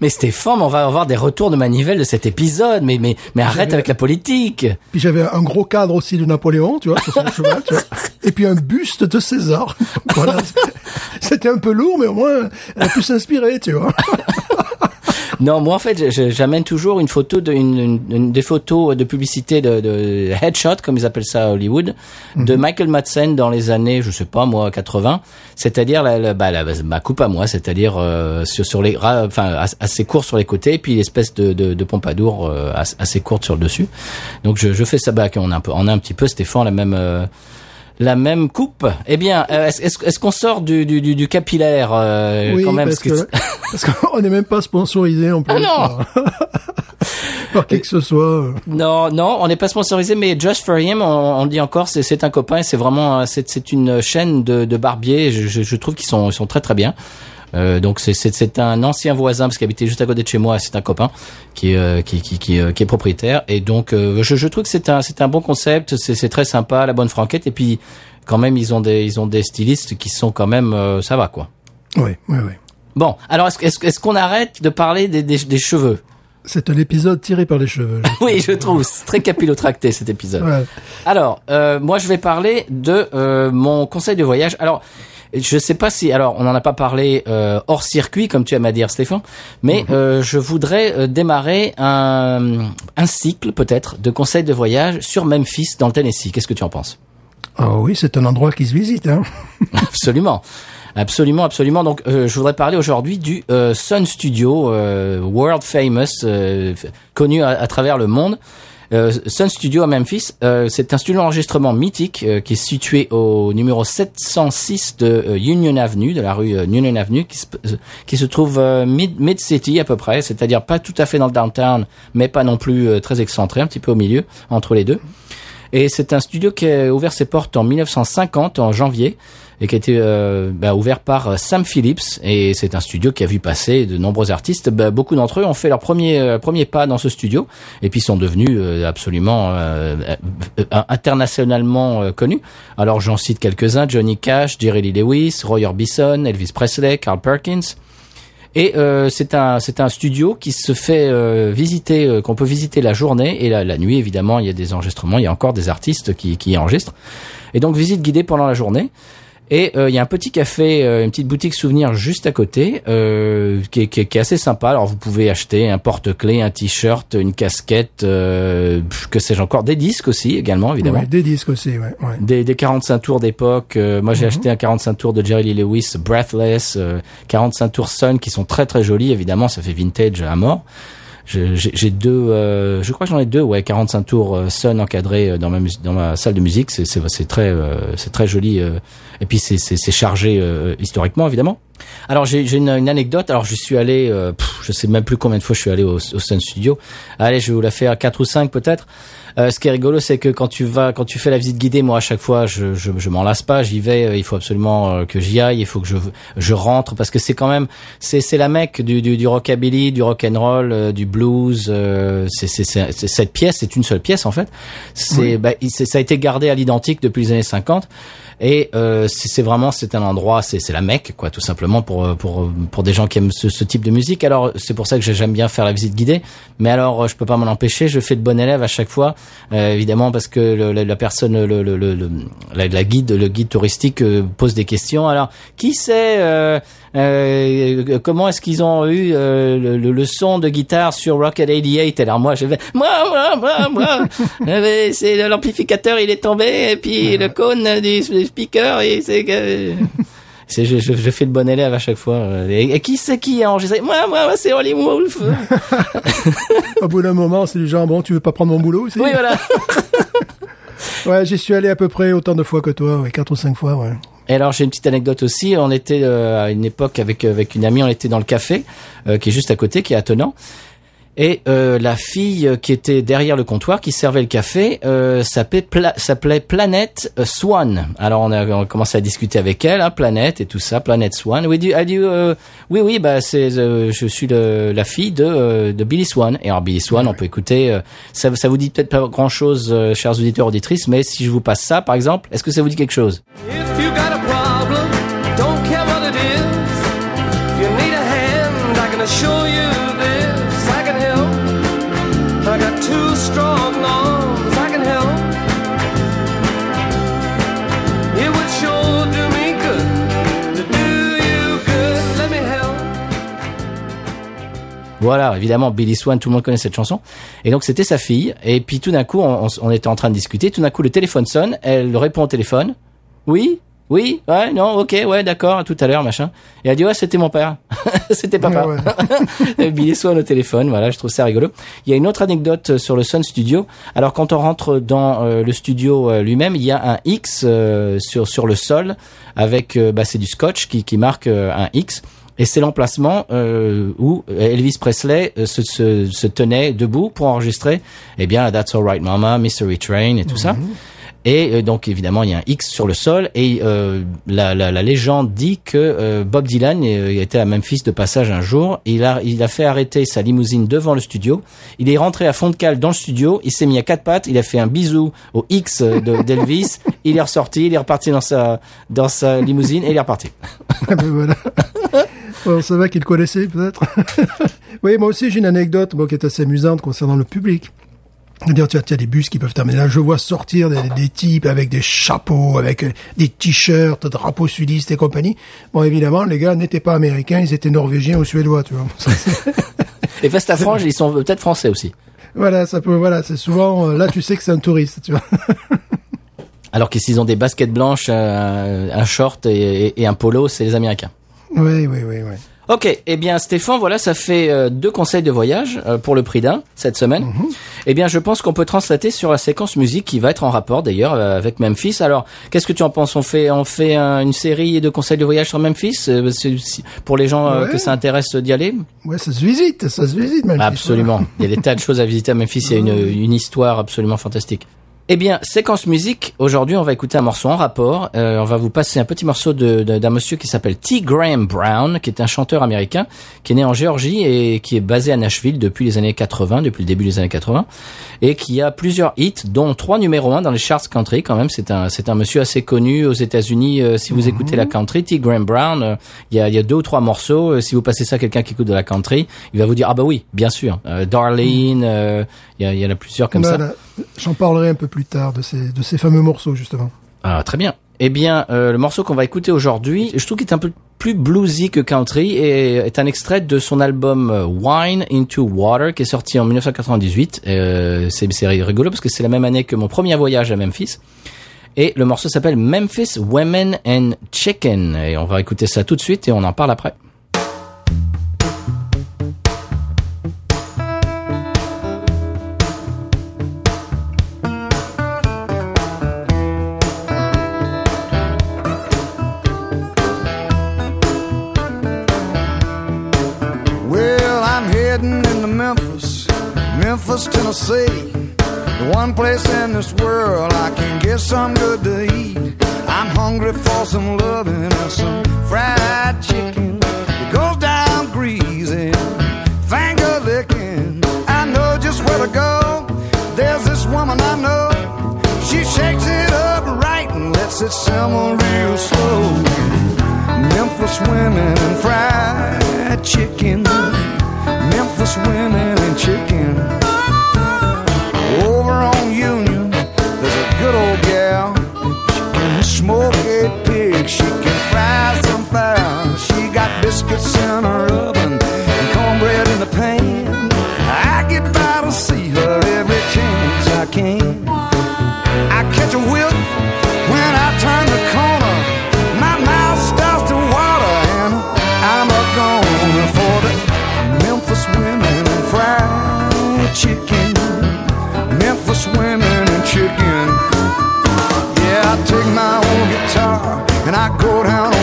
Mais Stéphane, on va avoir des retours de manivelle de cet épisode. Mais mais mais arrête avec la politique. Puis j'avais un gros cadre aussi de Napoléon, tu vois, sur son cheval, tu vois. Et puis un buste de César. Voilà. C'était un peu lourd, mais au moins, elle a pu s'inspirer, tu vois. Non, moi en fait, j'amène toujours une photo de une, une- une- des photos de publicité de, de headshot, comme ils appellent ça à Hollywood, de Michael Madsen dans les années, je sais pas moi, 80. C'est-à-dire la, la- bah, la- ma coupe à moi, c'est-à-dire euh, sur, sur les, enfin as- assez court sur les côtés, et puis l'espèce de, de, de pompadour euh, as- assez courte sur le dessus. Donc je, je fais ça. Bah, on a un peu, on a un petit peu Stéphane la même. euh, la même coupe. Eh bien, euh, est-ce qu'on sort du, du, du, du capillaire euh, oui, quand même parce qu'on n'est même pas sponsorisé en plus. Ah non par, qui que ce soit. Non, non, on n'est pas sponsorisé, mais Just for Him, on, on le dit encore, c'est un copain, c'est vraiment, euh, c'est c'est une chaîne de, de barbiers. Je, je, je trouve qu'ils sont, ils sont très très bien. Euh, donc c'est c'est c'est un ancien voisin parce qu'il habitait juste à côté de chez moi. C'est un copain qui est euh, qui qui qui, euh, qui est propriétaire et donc euh, je, je trouve que c'est un c'est un bon concept. C'est c'est très sympa, la bonne franquette et puis quand même ils ont des ils ont des stylistes qui sont quand même ça va quoi. Oui, oui, oui. Bon, alors est-ce est-ce est-ce qu'on arrête de parler des des, des cheveux? C'est un épisode tiré par les cheveux. je- Oui, je trouve c'est très capillotracté cet épisode. Ouais. Alors, euh, moi, je vais parler de euh, mon conseil de voyage. Alors, je sais pas si, alors, on n'en a pas parlé euh, hors circuit, comme tu aimes à dire, Stéphane, mais euh, je voudrais euh, démarrer un, un cycle, peut-être, de conseils de voyage sur Memphis, dans le Tennessee. Qu'est-ce que tu en penses? Ah oui, c'est un endroit qui se visite. Hein. Absolument. Absolument, absolument. Donc, euh, je voudrais parler aujourd'hui du euh, Sun Studio, euh, world famous, euh, connu à, à travers le monde. Euh, Sun Studio à Memphis, euh, c'est un studio d'enregistrement mythique euh, qui est situé au numéro 706 de Union Avenue, de la rue Union Avenue, qui se, trouve mid, city à peu près, c'est-à-dire pas tout à fait dans le downtown, mais pas non plus très excentré, un petit peu au milieu entre les deux. Et c'est un studio qui a ouvert ses portes en 1950, en janvier, et qui a été euh, bah, ouvert par euh, Sam Phillips. Et c'est un studio qui a vu passer de nombreux artistes. Bah, beaucoup d'entre eux ont fait leur premier euh, premier pas dans ce studio, et puis sont devenus euh, absolument euh, internationalement connus. Alors j'en cite quelques-uns Johnny Cash, Jerry Lee Lewis, Roy Orbison, Elvis Presley, Carl Perkins. Et euh, c'est un c'est un studio qui se fait euh, visiter, euh, qu'on peut visiter la journée et la, la nuit évidemment. Il y a des enregistrements, il y a encore des artistes qui qui enregistrent. Et donc visite guidée pendant la journée. Et euh, il y a un petit café, euh, une petite boutique souvenir juste à côté, euh, qui, est, qui, est, qui est assez sympa. Alors vous pouvez acheter un porte-clés, un t-shirt, une casquette, euh, que sais-je encore, des disques aussi également évidemment. Ouais, des disques aussi, ouais. ouais. Des, des 45 tours d'époque. Euh, moi, j'ai acheté un 45 tours de Jerry Lee Lewis, Breathless, euh, 45 tours Sun, qui sont très très jolis. Évidemment, ça fait vintage à mort. J'ai deux, euh, je crois que j'en ai deux, ouais, 45 tours euh, Sun encadrés euh, dans ma dans ma salle de musique. C'est c'est très euh, c'est très joli. euh, et puis c'est c'est chargé historiquement évidemment. Alors j'ai une, une anecdote. Alors je suis allé, pff, je sais même plus combien de fois je suis allé au, au Sun Studio. Allez, je vais vous la faire quatre ou cinq peut-être. Euh, ce qui est rigolo, c'est que quand tu vas, quand tu fais la visite guidée, moi à chaque fois, je je, je m'en lasse pas, j'y vais. euh, il faut absolument que j'y aille. Il faut que je je rentre parce que c'est quand même c'est c'est la mecque du du, du rockabilly, du rock and roll, du blues. euh, c'est c'est c'est c'est- cette pièce, c'est une seule pièce en fait. C'est bah, ça a été gardé à l'identique depuis les années 50. Et euh, c'est vraiment c'est un endroit, c'est c'est la Mecque quoi, tout simplement pour euh, pour pour des gens qui aiment ce, ce type de musique. Alors c'est pour ça que j'aime bien faire la visite guidée. Mais alors euh, je peux pas m'en empêcher, je fais de bon élève à chaque fois, euh, évidemment parce que le- la, la personne, le, le, le, le- la, la guide, le guide touristique euh, pose des questions. Alors qui sait euh, euh, comment est-ce qu'ils ont eu euh, le, son de guitare sur Rocket 88 Alors moi je vais moi moi moi moi Euh, c'est l'amplificateur il est tombé et puis le cône du du speaker et c'est que c'est je, je, je fais le bon élève à chaque fois. Et, et qui c'est qui a enregistré? Moi moi, moi c'est Holly Wolf. Au bout d'un moment, c'est du genre, bon, tu veux pas prendre mon boulot aussi? Oui voilà. Ouais, j'y suis allé à peu près autant de fois que toi, ouais, quatre ou cinq fois, ouais. Et alors j'ai une petite anecdote aussi. On était euh, à une époque avec avec une amie, on était dans le café euh, qui est juste à côté, qui est attenant. Et euh, la fille qui était derrière le comptoir, qui servait le café, euh, s'appelait Pla- Planète euh, Swan. Alors on a, on a commencé à discuter avec elle, hein, Planète et tout ça, Planète Swan. Oui, du, a dit, euh, oui, oui, bah c'est, euh, je suis le, la fille de, euh, de Billy Swan. Et alors Billy Swan, on peut écouter. ça, ça vous dit peut-être pas grand chose, chers auditeurs auditrices, mais si je vous passe ça, par exemple, est-ce que ça vous dit quelque chose? Voilà, évidemment, Billy Swan, tout le monde connaît cette chanson. Et donc c'était sa fille. Et puis tout d'un coup, on, était en train de discuter. Tout d'un coup, le téléphone sonne. Elle répond au téléphone. Oui, oui, ouais, non, ok, ouais, d'accord, à tout à l'heure, machin. Et elle dit ouais, c'était mon père, c'était papa. Ouais, Billy Swan au téléphone, voilà, je trouve ça rigolo. Il y a une autre anecdote euh, sur le Sun Studio. Alors quand on rentre dans euh, le studio euh, lui-même, il y a un X euh, sur sur le sol avec, bah, c'est du scotch qui qui marque un X. Et c'est l'emplacement euh, où Elvis Presley euh, se, se, se tenait debout pour enregistrer, eh bien, That's Alright Mama, Mystery Train et tout ça. Et euh, donc évidemment il y a un X sur le sol et euh, la, la, la légende dit que euh, Bob Dylan euh, était à Memphis de passage un jour. Il a il a fait arrêter sa limousine devant le studio. Il est rentré à fond de cale dans le studio. Il s'est mis à quatre pattes. Il a fait un bisou au X de- d'Elvis. il est ressorti. Il est reparti dans sa dans sa limousine et il est reparti. Ah ben voilà. Bon, ça va qu'il connaissait peut-être. oui, moi aussi j'ai une anecdote bon, qui est assez amusante concernant le public. C'est-à-dire, tu as, tu as des bus qui peuvent terminer. Là, je vois sortir des, des types avec des chapeaux, avec euh, des t-shirts, drapeaux sudistes et compagnie. Bon, évidemment, les gars n'étaient pas américains, ils étaient norvégiens ou suédois, tu vois. Et Festa Frange, ils sont peut-être français aussi. voilà, ça peut, voilà, c'est souvent, euh, là, tu sais que c'est un touriste, tu vois. Alors que s'ils ont des baskets blanches, euh, un short et, et- et un polo, c'est les Américains. Oui, oui, oui, oui. Ok, eh bien Stéphane, voilà, ça fait euh, deux conseils de voyage euh, pour le prix d'un cette semaine. Eh bien, je pense qu'on peut translater sur la séquence musique qui va être en rapport d'ailleurs euh, avec Memphis. Alors, qu'est-ce que tu en penses? On fait, on fait un- une série de conseils de voyage sur Memphis? Pour les gens Ouais. que ça intéresse d'y aller? Ouais, ça se visite, ça se visite, même. Absolument. Il y a des tas de choses à visiter à Memphis. Il y a une, une histoire absolument fantastique. Eh bien, séquence musique. Aujourd'hui, on va écouter un morceau en rapport. Euh, on va vous passer un petit morceau de- de- d'un monsieur qui s'appelle T. Graham Brown, qui est un chanteur américain, qui est né en Géorgie et qui est basé à Nashville depuis les années 80, depuis le début des années 80, et qui a plusieurs hits, dont trois numéros un dans les charts country. Quand même, c'est un, c'est un monsieur assez connu aux États-Unis. Euh, si vous écoutez la country, T. Graham Brown, euh, il y, a, il y a deux ou trois morceaux. Euh, si vous passez ça à quelqu'un qui écoute de la country, il va vous dire ah bah oui, bien sûr. Euh, Darlene, euh, il y, a, il y en a plusieurs comme ça. J'en parlerai un peu plus tard de ces, de ces fameux morceaux, justement. Ah, très bien. Eh bien, euh, le morceau qu'on va écouter aujourd'hui, je trouve qu'il est un peu plus bluesy que country et est un extrait de son album euh, Wine into Water qui est sorti en 1998. Euh, c'est rigolo parce que c'est la même année que mon premier voyage à Memphis. Et le morceau s'appelle Memphis Women and Chicken. Et on va écouter ça tout de suite et on en parle après. Tennessee. The one place in this world I can get some good to eat. I'm hungry for some loving and some fried chicken. It goes down greasy, finger licking. I know just where to go. There's this woman I know. She shakes it up right and lets it simmer real slow. Memphis women and fried chicken. Memphis women and chicken. Biscuits in her oven and cornbread in the pan. I get by to see her every chance I can. I catch a whiff when I turn the corner. My mouth starts to water and I'm a goner for the Memphis women and fried chicken. Memphis women and chicken. Yeah, I take my old guitar and I go down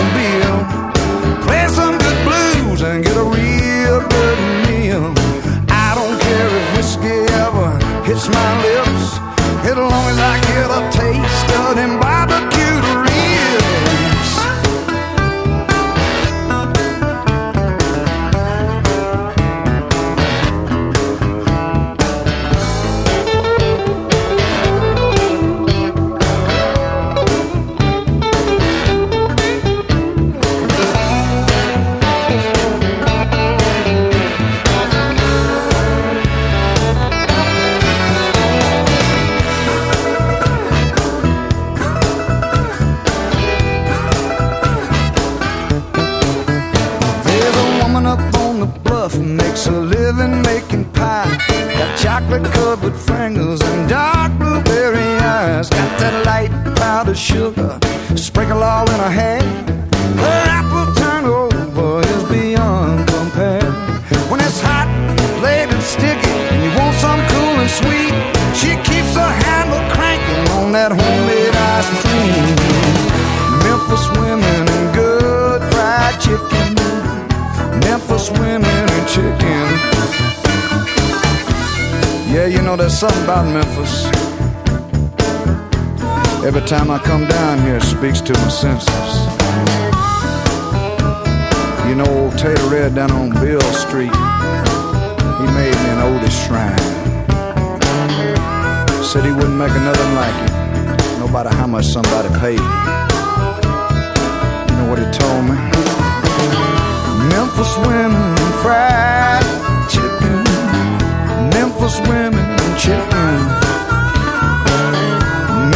time I come down here, speaks to my senses. You know old Tater Red down on Bill Street. He made me an oldest shrine. Said he wouldn't make another like it, no matter how much somebody paid. You know what he told me? Memphis women fried chicken. Memphis women chicken.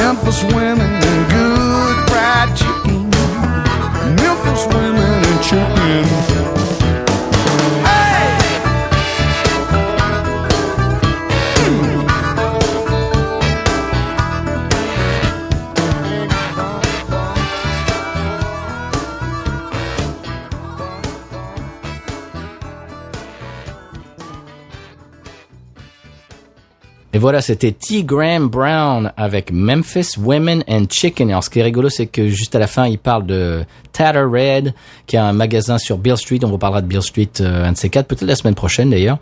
Memphis women and good fried chicken. Memphis women and chicken. Voilà, c'était T. Graham Brown avec Memphis Women and Chicken. Alors, ce qui est rigolo, c'est que juste à la fin, il parle de Tatter Red, qui a un magasin sur Bill Street. On vous parlera de Bill Street euh, un de ces quatre, peut-être la semaine prochaine d'ailleurs.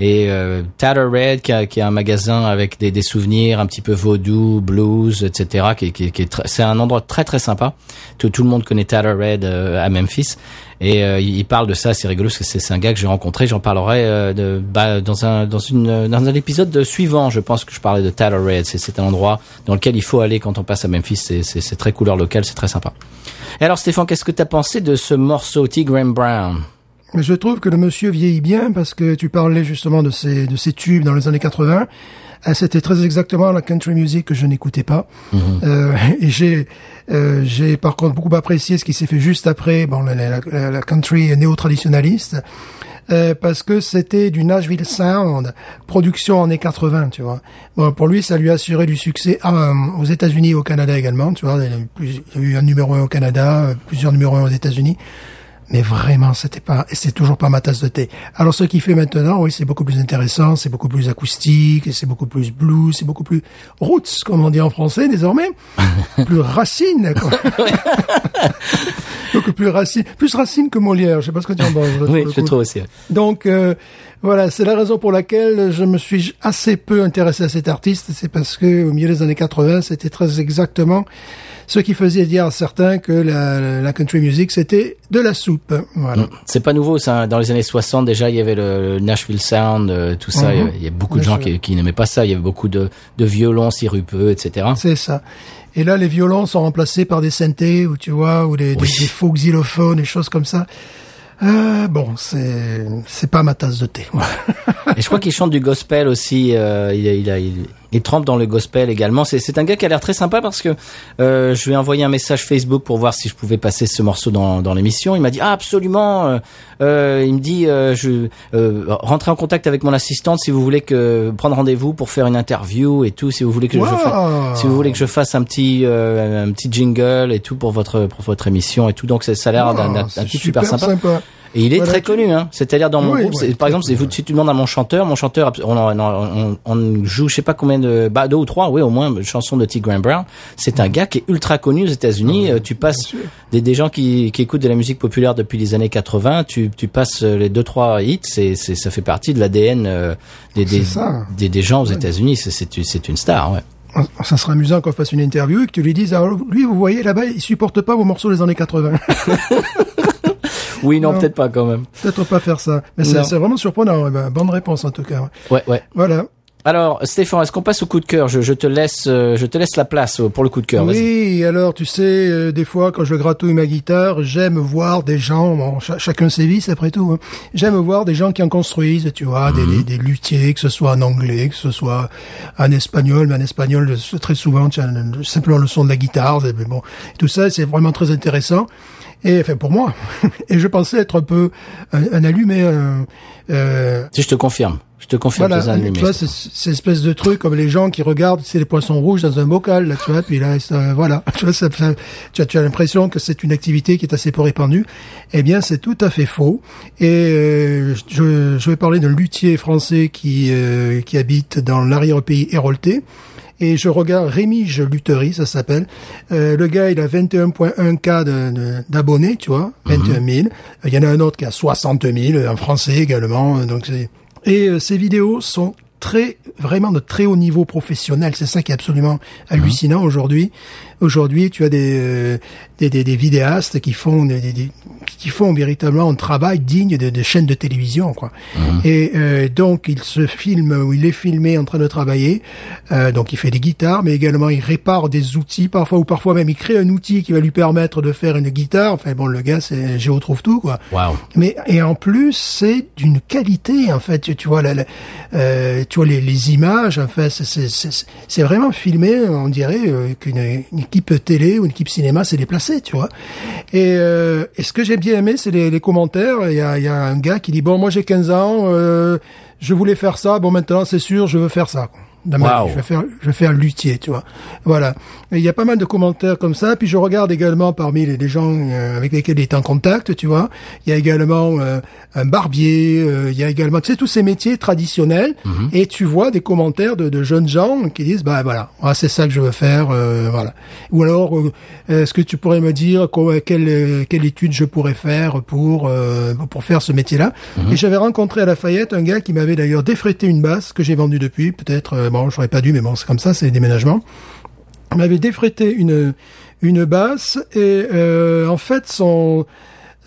Et euh, Red, qui a, qui a un magasin avec des, des souvenirs un petit peu vaudou, blues, etc. Qui, qui, qui est c'est un endroit très très sympa. Tout, tout le monde connaît Tatter Red euh, à Memphis. Et euh, il parle de ça, c'est rigolo parce que c'est un gars que j'ai rencontré. J'en parlerai euh, de, bah, dans un dans une dans un épisode suivant. Je pense que je parlais de Tatter Red. C'est un endroit dans lequel il faut aller quand on passe à Memphis. C'est très couleur locale, c'est très sympa. Et alors Stéphane, qu'est-ce que t'as pensé de ce morceau T. Graham Brown? Mais je trouve que le monsieur vieillit bien parce que tu parlais justement de ces, de ces tubes dans les années 80. Ah, C'était très exactement la country music que je n'écoutais pas. Euh, et j'ai, euh, j'ai par contre beaucoup apprécié ce qui s'est fait juste après, bon, la- la country néo-traditionnaliste. Euh, parce que c'était du Nashville Sound, production en années 80, tu vois. Bon, pour lui, ça lui a assuré du succès euh, aux États-Unis et au Canada également, tu vois. Il y a eu, un numéro un au Canada, euh, plusieurs numéros un aux États-Unis. Mais vraiment, c'était pas, et c'est toujours pas ma tasse de thé. Alors, ce qu'il fait maintenant, oui, c'est beaucoup plus intéressant, c'est beaucoup plus acoustique, c'est beaucoup plus blues, c'est beaucoup plus roots, comme on dit en français désormais. plus racine, quoi. beaucoup plus racine, plus racine que Molière. Je sais pas ce que tu en penses. Oui, je trouve aussi. Donc euh, voilà, c'est la raison pour laquelle je me suis assez peu intéressé à cet artiste. C'est parce que au milieu des années 80, c'était très exactement ce qui faisait dire à certains que la, la country music c'était de la soupe. Voilà. C'est pas nouveau, ça. Dans les années 60, déjà, il y avait le, le Nashville Sound, euh, tout ça. Il y avait- il y a beaucoup de Bien gens sûr. qui, qui n'aimaient pas ça. Il y avait beaucoup de, de violons sirupeux, etc. C'est ça. Et là, les violons sont remplacés par des synthés, ou tu vois, ou des, des, des faux xylophones, des choses comme ça. Euh, bon, c'est c'est pas ma tasse de thé. Et je crois qu'il chante du gospel aussi. euh, il, a- il, a- il, il trempe dans le gospel également. C'est, un gars qui a l'air très sympa parce que euh, je lui ai envoyé un message Facebook pour voir si je pouvais passer ce morceau dans, dans l'émission. Il m'a dit ah absolument. euh, euh, il me dit euh, je euh, rentrez en contact avec mon assistante si vous voulez que prendre rendez-vous pour faire une interview et tout. Si vous voulez que je Wow. fasse si vous voulez que je fasse un petit euh, un petit jingle et tout pour votre pour votre émission et tout. Donc ça, a l'air d'un, d'un- Ah, d'un type super, sympa. Et il est Voilà, très connu, hein. C'est-à-dire dans mon Oui, groupe, ouais, par exemple, si, connu, vous, si tu demandes à mon chanteur, mon chanteur, on, on, on, on joue, je sais pas combien de, bah deux ou trois, oui au moins, chansons de T. Graham Brown. C'est un gars qui est ultra connu aux États-Unis. Euh, tu passes des, des gens qui, qui écoutent de la musique populaire depuis les années 80. Tu, tu passes euh, les deux trois hits, c'est, c'est, ça fait partie de l'ADN euh, des, des, C'est ça. des, des gens aux États-Unis. C'est, c'est, c'est une star, ouais. Ça serait amusant qu'on fasse une interview et que tu lui dises, alors, lui, vous voyez, là-bas, il supporte pas vos morceaux des années 80. Oui, non, Non. peut-être pas quand même. Peut-être pas faire ça. Mais c'est vraiment surprenant. Eh ben, bonne réponse, en tout cas. ouais. Ouais. Voilà. Alors, Stéphane, est-ce qu'on passe au coup de cœur? Je, je te laisse, euh, je te laisse la place euh, pour le coup de cœur. Oui, alors tu sais, euh, des fois quand je gratouille ma guitare, j'aime voir des gens, bon, cha- chacun ses vices après tout, hein. j'aime voir des gens qui en construisent, tu vois, des, Mhm. des, des luthiers, que ce soit en anglais, que ce soit en espagnol, mais en espagnol, très souvent, le- simplement le son de la guitare, bon, tout ça, c'est vraiment très intéressant. Et enfin pour moi, et je pensais être un peu un, un allumé. un- euh, Si je te confirme, je te confirme voilà, que c'est un tu vois, c'est c'est espèce de truc comme les gens qui regardent, c'est les poissons rouges dans un bocal, là, tu vois, puis là, ça, voilà, tu vois, ça, ça- tu as, tu as l'impression que c'est une activité qui est assez peu répandue. Eh bien, c'est tout à fait faux. Et euh, je, je vais parler d'un luthier français qui euh, qui habite dans l'arrière-pays héroltais. Et je regarde Rémige Lutherie, ça s'appelle. Euh, le gars, il a 21.1 k de- de- d'abonnés, tu vois, 21 000. Il y en a un autre qui a 60 000, un français également. Donc c'est et euh, ces vidéos sont très vraiment de très haut niveau professionnel. C'est ça qui est absolument hallucinant aujourd'hui. Aujourd'hui, tu as des, euh, des, des des vidéastes qui font des, des- qui font véritablement un travail digne de, de chaînes de télévision, quoi. Et euh, donc il se filme ou il est filmé en train de travailler. Euh, donc il fait des guitares, mais également il répare des outils parfois ou parfois même il crée un outil qui va lui permettre de faire une guitare. Enfin bon, le gars c'est Géo trouve tout, quoi. Waouh. Mais et en plus c'est d'une qualité en fait. Tu, tu vois la, la- euh, tu vois les, les images. En fait, c'est- c'est vraiment filmé. On dirait euh, qu'une une équipe télé ou une équipe cinéma s'est déplacée. Tu vois. Et, euh, et ce que j'ai bien aimé, c'est les, les commentaires. Il y a, y a un gars qui dit bon, moi j'ai 15 ans, euh, je voulais faire ça. Bon, maintenant c'est sûr, je veux faire ça. Dans ma Wow. vie, Je vais faire, je vais faire luthier, tu vois. Voilà. Et il y a pas mal de commentaires comme ça. Puis je regarde également parmi les, les gens euh, avec lesquels il est en contact, tu vois. Il y a également euh, un barbier. euh, il y a également, tu sais, tous ces métiers traditionnels. Et tu vois des commentaires de, de jeunes gens qui disent, bah voilà, ah, c'est ça que je veux faire, euh, voilà. Ou alors, euh, est-ce que tu pourrais me dire quoi, quelle, quelle étude je pourrais faire pour euh, pour faire ce métier-là? Et j'avais rencontré à Lafayette un gars qui m'avait d'ailleurs défrayté une basse que j'ai vendue depuis. Peut-être, bon, j'aurais pas dû, mais bon, c'est comme ça, c'est les déménagements. Il m'avait défrayté une une basse et euh, en fait son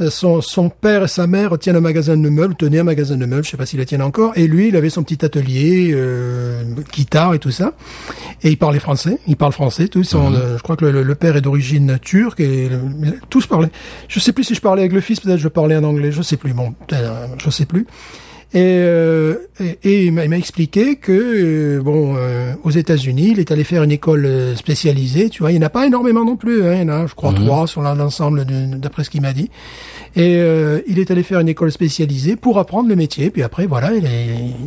son, son père et sa mère tiennent un magasin de meubles, tenaient un magasin de meubles, je sais pas s'ils le tiennent encore, et lui, il avait son petit atelier, euh, guitare et tout ça, et il parlait français, il parle français, tous, son, euh, je crois que le, le père est d'origine turque, et le- tous parlaient. Je sais plus si je parlais avec le fils, peut-être je parlais en anglais, je sais plus, bon, euh, je sais plus. Et, euh, et, et il m'a expliqué que euh, bon, euh, aux États-Unis, il est allé faire une école euh, spécialisée. Tu vois, il n'y en a pas énormément non plus. Hein, il y en a, je crois, trois sur l'ensemble, d'après ce qu'il m'a dit. Et euh, il est allé faire une école spécialisée pour apprendre le métier. Puis après, voilà, il, est-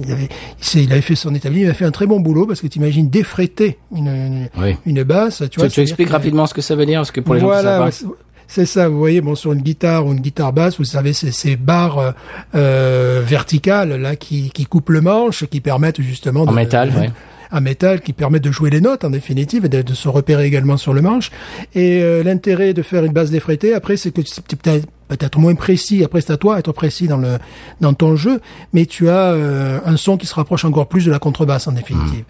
il avait, il, avait fait son établi. Il a fait un très bon boulot parce que tu imagines défréter une, une, Oui. une basse. Tu, vois, tu expliques que- rapidement ce que ça veut dire, parce que pour les gens qui savent c'est- ça. Vous voyez, bon, sur une guitare ou une guitare basse, vous savez, c'est ces barres euh, euh, verticales là qui, qui coupent le manche, qui permettent justement En de, métal, de- ouais. en métal, qui permettent de jouer les notes en définitive et de, de se repérer également sur le manche. Et euh, l'intérêt de faire une basse défraîtée, après, c'est que c'est peut-être peut-être moins précis. Après, c'est à toi d'être précis dans le dans ton jeu, mais tu as euh, un son qui se rapproche encore plus de la contrebasse en définitive.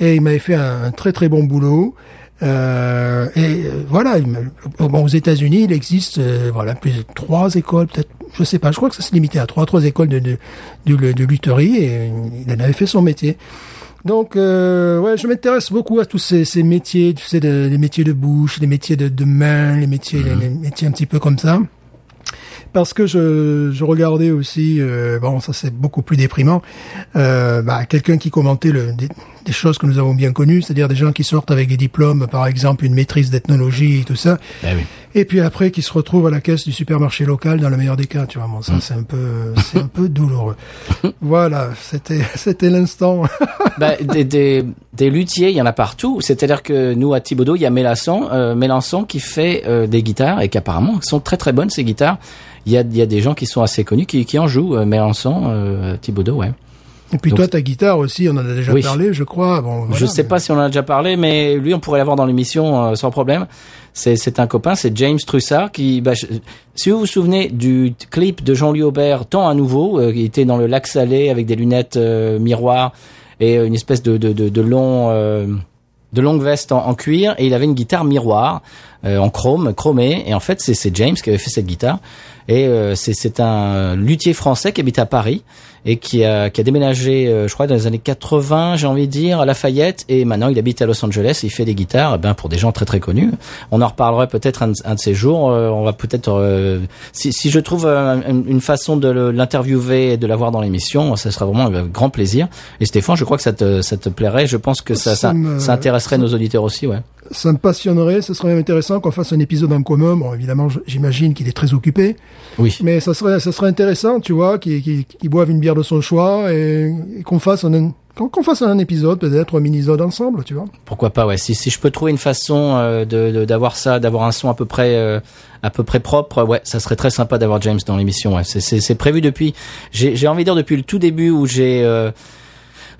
Et il m'avait fait un, un très très bon boulot. Euh, et euh, voilà, bon, aux États-Unis, il existe euh, voilà plus de trois écoles, peut-être, je sais pas, je crois que ça se limitait à trois, trois écoles de de, de, de lutherie et il en avait fait son métier. Donc, euh, ouais, je m'intéresse beaucoup à tous ces, ces métiers, tu sais, de- les métiers de bouche, les métiers de, de main, les métiers, les, les métiers un petit peu comme ça parce que je, regardais aussi, euh, bon, ça c'est beaucoup plus déprimant, euh, bah, quelqu'un qui commentait le, des, choses que nous avons bien connues, c'est-à-dire des gens qui sortent avec des diplômes, par exemple une maîtrise d'ethnologie et tout ça, oui. Et puis après qui se retrouvent à la caisse du supermarché local dans le meilleur des cas, tu vois, bon, ça c'est un peu, c'est un peu douloureux. voilà, c'était, c'était l'instant. Bah, des, des, des luthiers, il y en a partout. C'est-à-dire que nous, à Thibaudot, il y a Mélançon, euh, qui fait euh, des guitares et qu'apparemment sont très très bonnes ces guitares. Il y a, il y a des gens qui sont assez connus qui, qui en jouent. Euh, Mélençon, euh, Thibaudot, ouais. Et puis Donc- toi, ta guitare aussi, on en a déjà Oui. parlé, je crois. Bon, je voilà, sais mais- pas si on en a déjà parlé, mais lui, on pourrait l'avoir dans l'émission euh, sans problème. C'est, un copain, c'est James Trussard qui, bah, si vous vous souvenez du clip de Jean-Louis Aubert, Temps à nouveau, euh, était dans le lac Salé avec des lunettes euh, miroirs et euh, une espèce de, de, de, de long, euh, de longue veste en, cuir, et il avait une guitare miroir euh, en chrome, chromée, et en fait, c'est, James qui avait fait cette guitare. Et euh, c'est, c'est un luthier français qui habite à Paris et qui a, qui a déménagé, euh, je crois, dans les années 80, j'ai envie de dire, à Lafayette, et maintenant il habite à Los Angeles. Et il fait des guitares, eh ben pour des gens très très connus. On en reparlera peut-être un, de- un de ces jours. euh, on va peut-être, euh, si, si je trouve une façon de l'interviewer et de l'avoir dans l'émission, ça sera vraiment un grand plaisir. Et Stéphane, je crois que ça te, ça te plairait. Je pense que ça, Ça ça, me- ça intéresserait nos auditeurs aussi, ouais. ça me passionnerait. Ce serait même intéressant qu'on fasse un épisode en commun. Bon, évidemment, j'imagine qu'il est très occupé, Oui. mais ça serait, ça serait intéressant, tu vois, qu'il qu'il- qu'il boive une bière de son choix et, qu'on fasse un, qu'on fasse un épisode, peut-être un mini-sode ensemble, tu vois. Pourquoi pas, ouais. Si, si je peux trouver une façon euh, d'avoir ça, d'avoir un son à peu près euh, à peu près propre, ouais, ça serait très sympa d'avoir James dans l'émission. Ouais. C'est- prévu depuis. J'ai envie de dire depuis le tout début où j'ai euh,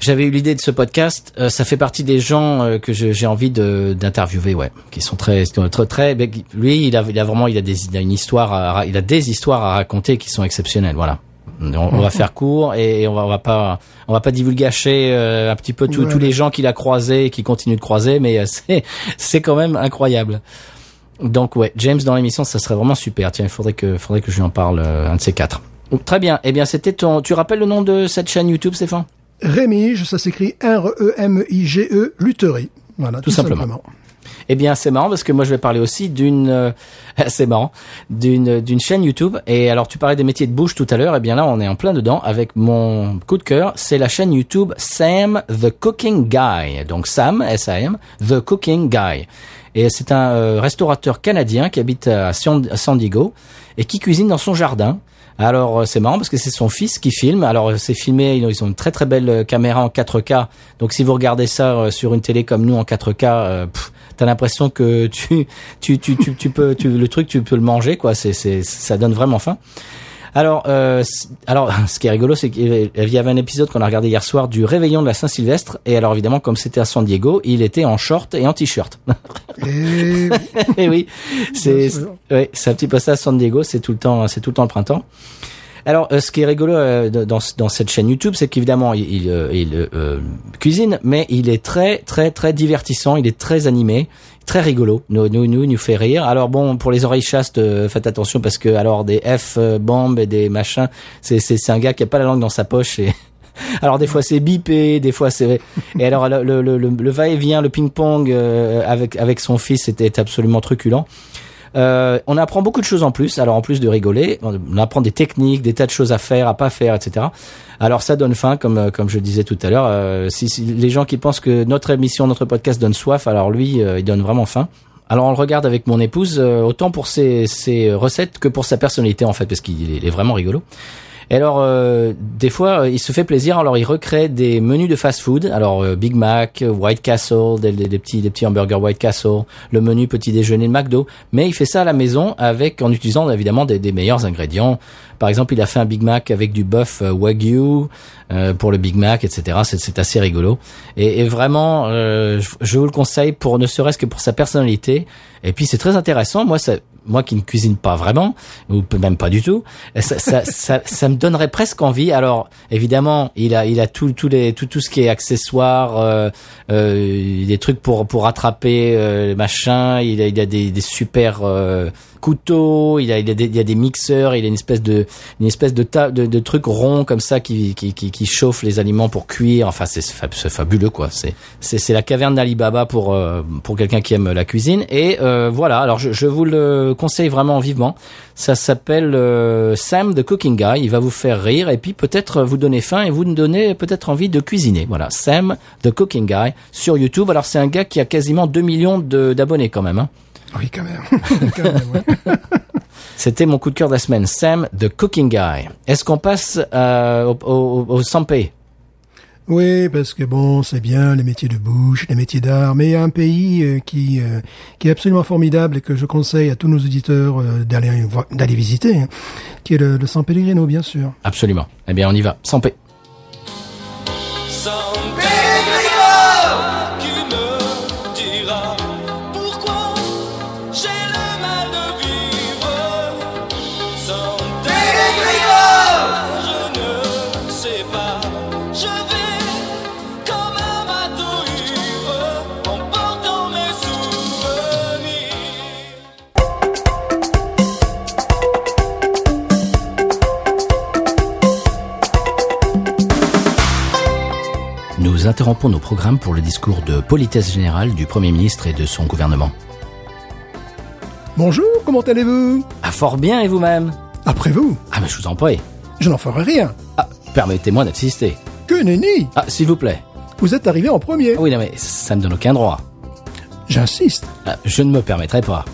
j'avais eu l'idée de ce podcast. ça fait partie des gens que j'ai envie d'interviewer, ouais, qui sont très très très. Lui, il a vraiment il a des il a une histoire, il a des histoires à raconter qui sont exceptionnelles, voilà. On, on va faire court et on va, on va pas on va pas divulgacher euh, un petit peu tous Ouais, tous les gens qu'il a croisés et qui continuent de croiser, mais euh, c'est c'est quand même incroyable. Donc ouais, James dans l'émission, ça serait vraiment super. Tiens, il faudrait que faudrait que je lui en parle euh, un de ces quatre. Très bien. Eh bien, c'était ton. Tu rappelles le nom de cette chaîne YouTube, Stéphane? Rémige, ça s'écrit R-E-M-I-G-E, Lutherie. Voilà, Tout tout, simplement. simplement. Eh bien, c'est marrant parce que moi, je vais parler aussi d'une, euh, c'est marrant, d'une d'une chaîne YouTube. Et alors, tu parlais des métiers de bouche tout à l'heure. Eh bien là, on est en plein dedans avec mon coup de cœur. C'est la chaîne YouTube Sam the Cooking Guy. Donc Sam S-A-M the Cooking Guy. Et c'est un euh, restaurateur canadien qui habite à San Diego et qui cuisine dans son jardin. Alors euh, c'est marrant parce que c'est son fils qui filme. Alors euh, c'est filmé, ils ont- une très très belle euh, caméra en 4K. Donc si vous regardez ça sur une télé comme nous en 4K, euh, pff, t'as l'impression que tu tu tu tu, tu peux tu, le truc tu peux le manger quoi. C'est c'est ça donne vraiment faim. Alors, euh, alors, ce qui est rigolo, c'est qu'il y avait un épisode qu'on a regardé hier soir du réveillon de la Saint-Sylvestre. Et alors, évidemment, comme c'était à San Diego, il était en short et en t-shirt. Et Et oui, ouais, c'est un petit peu ça à San Diego, c'est tout le temps c'est tout le temps le printemps. Alors euh, ce qui est rigolo euh, dans dans cette chaîne YouTube, c'est qu'évidemment il il, euh, euh, cuisine mais il est très très très divertissant, il est très animé, très rigolo. Nous nous nous nous fait rire. Alors bon pour les oreilles chastes, faites attention parce que alors des F bombes et des machins, c'est c'est c'est un gars qui a pas la langue dans sa poche et alors des fois c'est bipé, des fois c'est et alors le le le, le va-et-vient, le ping-pong euh, avec avec son fils était absolument truculent. Euh, on apprend beaucoup de choses en plus. Alors en plus de rigoler, on apprend des techniques, des tas de choses à faire, à pas faire, etc. Alors ça donne faim, comme euh, comme je disais tout à l'heure. Euh, si, si les gens qui pensent que notre émission, notre podcast donne soif, alors lui, euh, il donne vraiment faim. Alors on le regarde avec mon épouse, euh, autant pour ses, ses recettes que pour sa personnalité en fait, parce qu'il est, vraiment rigolo. Et alors, euh, des fois, euh, il se fait plaisir. Alors, il recrée des menus de fast-food. Alors, euh, Big Mac, euh, White Castle, des, petits, hamburgers White Castle, le menu petit déjeuner de McDo. Mais il fait ça à la maison avec, en utilisant évidemment des meilleurs ingrédients. Par exemple, il a fait un Big Mac avec du bœuf euh, wagyu euh, pour le Big Mac, etc. C'est, assez rigolo. Et, et vraiment, euh, je, je vous le conseille pour ne serait-ce que pour sa personnalité. Et puis, c'est très intéressant. Moi, ça, moi qui ne cuisine pas vraiment, ou même pas du tout, ça, ça, ça, me donnerait presque envie. Alors évidemment, il a, il a tout, tout les, tout, tout ce qui est accessoires, euh, euh, des trucs pour pour attraper euh, les machins. Il a, il a des, des super euh, couteaux. Il a, il a des, il y a des mixeurs. Il a une espèce de, une espèce de ta, de, de truc rond comme ça qui, qui, qui, qui chauffe les aliments pour cuire. Enfin, c'est c'est fab- c'est fabuleux quoi. C'est, c'est, la caverne d'Alibaba pour euh, pour quelqu'un qui aime la cuisine. Et euh, voilà. Alors je, je vous le conseille vraiment vivement. Ça s'appelle euh, Sam the Cooking Guy. Il va vous faire rire et puis peut-être vous donner faim et vous donner peut-être envie de cuisiner. Voilà, Sam the Cooking Guy sur YouTube. Alors c'est un gars qui a quasiment 2 millions d'abonnés quand même. Hein. Oui, quand même. Quand même, ouais. C'était mon coup de cœur de la semaine. Sam the Cooking Guy. Est-ce qu'on passe euh, au, au, au Sampé? Oui, parce que bon, c'est bien les métiers de bouche, les métiers d'art, mais il y a un pays euh, qui euh, qui est absolument formidable et que je conseille à tous nos auditeurs euh, d'aller visiter, hein, qui est le, le San Pellegrino, bien sûr. Absolument. Eh bien, on y va. San Nous interrompons nos programmes pour le discours de politesse générale du Premier ministre et de son gouvernement. Bonjour, comment allez-vous? Ah, fort bien, et vous-même? Après vous, Ah, mais je vous en prie. je n'en ferai rien. Ah, permettez-moi d'assister. Que nenni? Ah, s'il vous plaît. Vous êtes arrivé en premier. Ah oui, non, mais ça me donne aucun droit. J'insiste. Ah, Je ne me permettrai pas.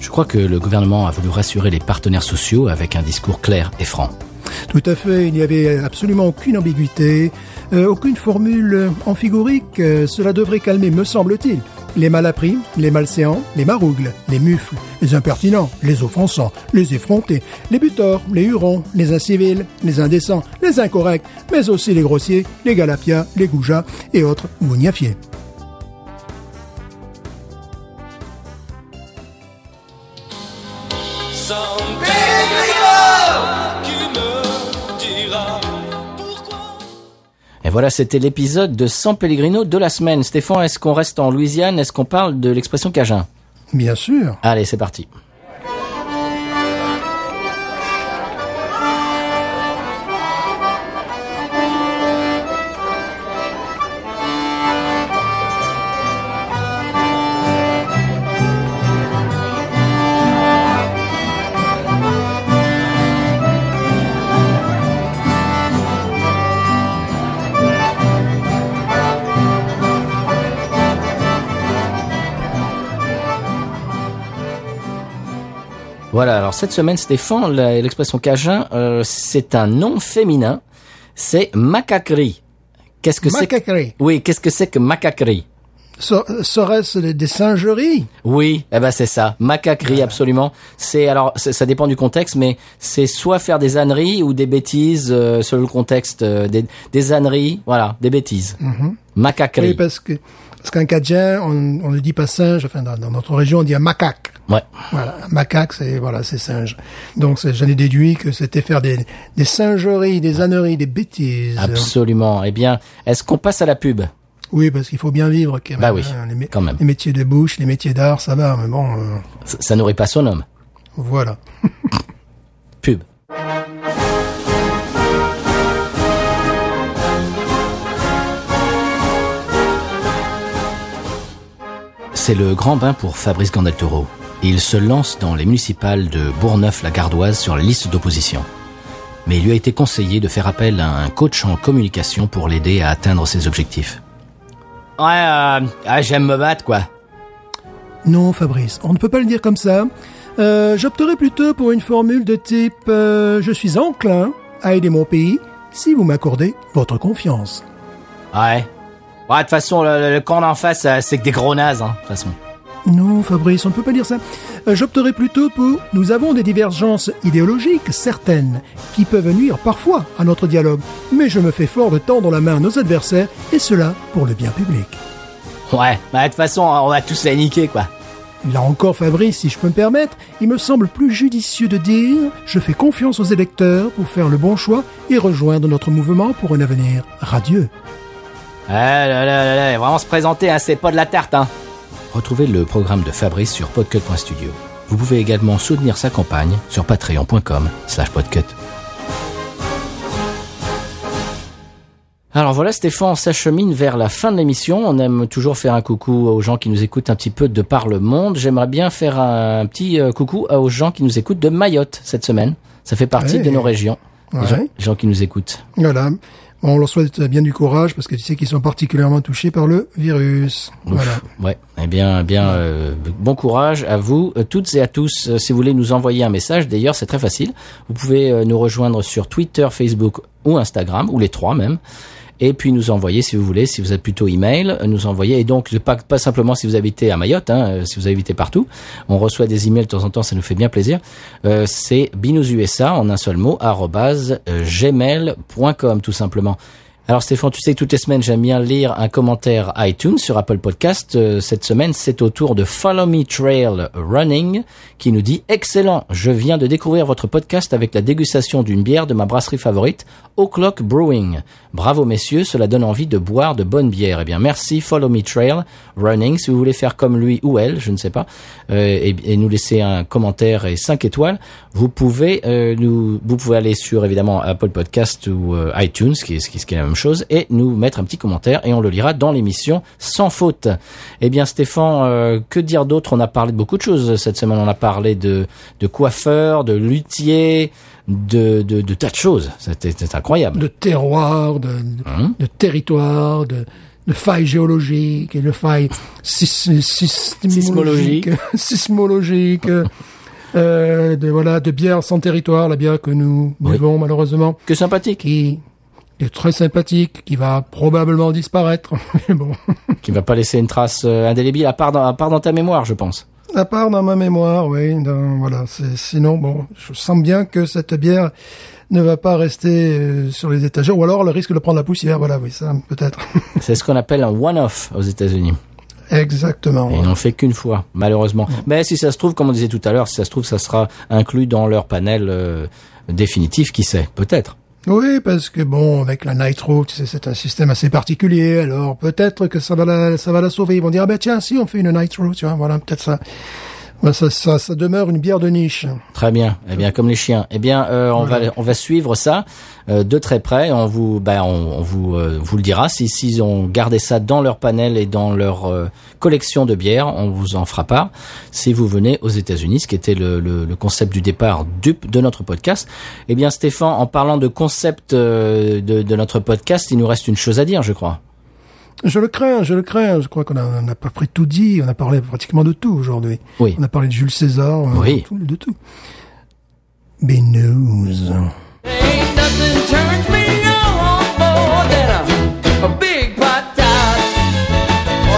Je crois que le gouvernement a voulu rassurer les partenaires sociaux avec un discours clair et franc. Tout à fait, il n'y avait absolument aucune ambiguïté, euh, aucune formule amphigorique. Euh, cela devrait calmer, me semble-t-il, les malappris, les malséants, les marougles, les mufles, les impertinents, les offensants, les effrontés, les butors, les hurons, les incivils, les indécents, les incorrects, mais aussi les grossiers, les galapias, les goujats et autres gougnafiers. Voilà, c'était l'épisode de San Pellegrino de la semaine. Stéphane, est-ce qu'on reste en Louisiane? Est-ce qu'on parle de l'expression Cajun? Bien sûr. Allez, c'est parti. Alors cette semaine, Stéphane, l'expression Cajun, euh, c'est un nom féminin. C'est macaquerie. Qu'est-ce que c'est Macaquerie. Oui, qu'est-ce que c'est que macaquerie So- Serait-ce des- singeries Oui, eh ben c'est ça, macaquerie absolument. C'est alors ça dépend du contexte, mais c'est soit faire des âneries ou des bêtises euh, selon le contexte, euh, des, des âneries, voilà, des bêtises. Macaquerie. Oui, parce que parce qu'un Cadien, on, on ne dit pas singe. Enfin, dans, dans notre région, on dit un macaque. Ouais. Voilà, un macaque, c'est voilà, c'est singe. Donc, j'en ai déduit que c'était faire des, des singeries, des âneries, des bêtises. Absolument. Eh bien, est-ce qu'on passe à la pub? Oui, parce qu'il faut bien vivre. Quand même, Bah oui, hein. les, quand même. les métiers de bouche, les métiers d'art, ça va. Mais bon, euh, ça, ça nourrit pas son homme. voilà. Pub. C'est le grand bain pour Fabrice Gandeltoro. Il se lance dans les municipales de Bourgneuf-la-Gardoise sur la liste d'opposition. Mais il lui a été conseillé de faire appel à un coach en communication pour l'aider à atteindre ses objectifs. Ouais, euh, ah, j'aime me battre, quoi. Non, Fabrice, on ne peut pas le dire comme ça. Euh, J'opterai plutôt pour une formule de type euh, Je suis enclin à aider mon pays si vous m'accordez votre confiance. Ouais. Ouais, de toute façon, le, camp d'en face, euh, c'est que des gros nazes, hein, de toute façon. Non, Fabrice, on ne peut pas dire ça. Euh, J'opterai plutôt pour Nous avons des divergences idéologiques certaines qui peuvent nuire parfois à notre dialogue, mais je me fais fort de tendre la main à nos adversaires, et cela pour le bien public. Ouais, bah, de toute façon, on va tous les niquer, quoi. Là encore, Fabrice, si je peux me permettre, il me semble plus judicieux de dire Je fais confiance aux électeurs pour faire le bon choix et rejoindre notre mouvement pour un avenir radieux. Ah là là là là, vraiment se présenter, hein, c'est pas de la tarte, hein. Retrouvez le programme de Fabrice sur podcut.studio. Vous pouvez également soutenir sa campagne sur patreon.com slash podcut. Alors voilà Stéphane, on s'achemine vers la fin de l'émission. On aime toujours faire un coucou aux gens qui nous écoutent un petit peu de par le monde. J'aimerais bien faire un petit euh, coucou aux gens qui nous écoutent de Mayotte cette semaine. Ça fait partie Ouais. de nos régions. Les Ouais. gens, les gens qui nous écoutent. Voilà. On leur souhaite bien du courage parce que tu sais qu'ils sont particulièrement touchés par le virus. Voilà. Ouais, eh bien, bien, euh, bon courage à vous euh, toutes et à tous. Euh, si vous voulez nous envoyer un message, d'ailleurs, c'est très facile. Vous pouvez nous rejoindre sur Twitter, Facebook ou Instagram, ou les trois même. Et puis nous envoyer, si vous voulez, si vous êtes plutôt email, euh, nous envoyer. Et donc, pas, pas simplement si vous habitez à Mayotte, hein, euh, si vous habitez partout. On reçoit des emails de temps en temps, ça nous fait bien plaisir. Euh, c'est binoususa en un seul mot, arrobase, euh, gmail.com tout simplement. Alors Stéphane, tu sais que toutes les semaines j'aime bien lire un commentaire iTunes sur Apple Podcast. Euh, cette semaine, c'est au tour de Follow Me Trail Running qui nous dit excellent. Je viens de découvrir votre podcast avec la dégustation d'une bière de ma brasserie favorite, O'Clock Brewing. Bravo messieurs, cela donne envie de boire de bonnes bières. Eh bien merci Follow Me Trail Running. Si vous voulez faire comme lui ou elle, je ne sais pas, euh, et, nous laisser un commentaire et 5 étoiles, vous pouvez euh, nous, vous pouvez aller sur évidemment Apple Podcast ou euh, iTunes, qui est, qui, qui est chose, et nous mettre un petit commentaire et on le lira dans l'émission sans faute. Eh bien Stéphane, euh, que dire d'autre? On a parlé de beaucoup de choses cette semaine. On a parlé de, de coiffeur, de luthier, de, de, de tas de choses. C'était incroyable. De terroir, de, Hum. de territoire, de, de failles géologiques et de failles sis- sismologiques, sismologiques, euh, de voilà, de bière sans territoire, la bière que nous Oui. buvons malheureusement, Que sympathique. qui est très sympathique, qui va probablement disparaître. Mais bon, Qui va pas laisser une trace euh, indélébile à part dans, à part dans ta mémoire, je pense. à part dans ma mémoire, oui, dans, voilà. Sinon, bon, je sens bien que cette bière ne va pas rester euh, sur les étagères, ou alors le risque de prendre la poussière. Voilà, oui, ça peut-être. C'est ce qu'on appelle un one-off aux États-Unis. Exactement. Et ils n'en fait qu'une fois, malheureusement. Mais si ça se trouve, comme on disait tout à l'heure, si ça se trouve, ça sera inclus dans leur panel euh, définitif, qui sait, peut-être. Oui, parce que bon, avec la Nitro, tu sais, c'est un système assez particulier. Alors peut-être que ça va la, ça va la sauver. Ils vont dire ah ben tiens, si on fait une Nitro, tu vois, voilà, peut-être ça. Ouais, ça, ça, ça demeure une bière de niche. Très bien. Eh bien, comme les chiens. Eh bien, euh, on va on va suivre ça euh, de très près. On vous ben, on, on vous euh, vous le dira si s'ils ont gardé ça dans leur panel et dans leur collection de bières, on vous en fera part. Si vous venez aux États-Unis, ce qui était le, le, le concept du départ du, de notre podcast. Eh bien, Stéphane, en parlant de concept de, de notre podcast, il nous reste une chose à dire, je crois. Je le crains, je le crains. Je crois qu'on a, on a pas près tout dit. On a parlé pratiquement de tout aujourd'hui. Oui. On a parlé de Jules César. euh, Oui. tout- de tout. News. Ain't nothing turns me on more than a, a big patat. Oh,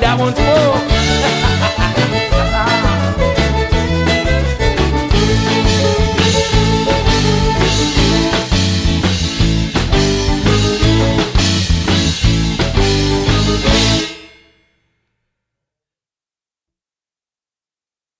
that one's full. Oh.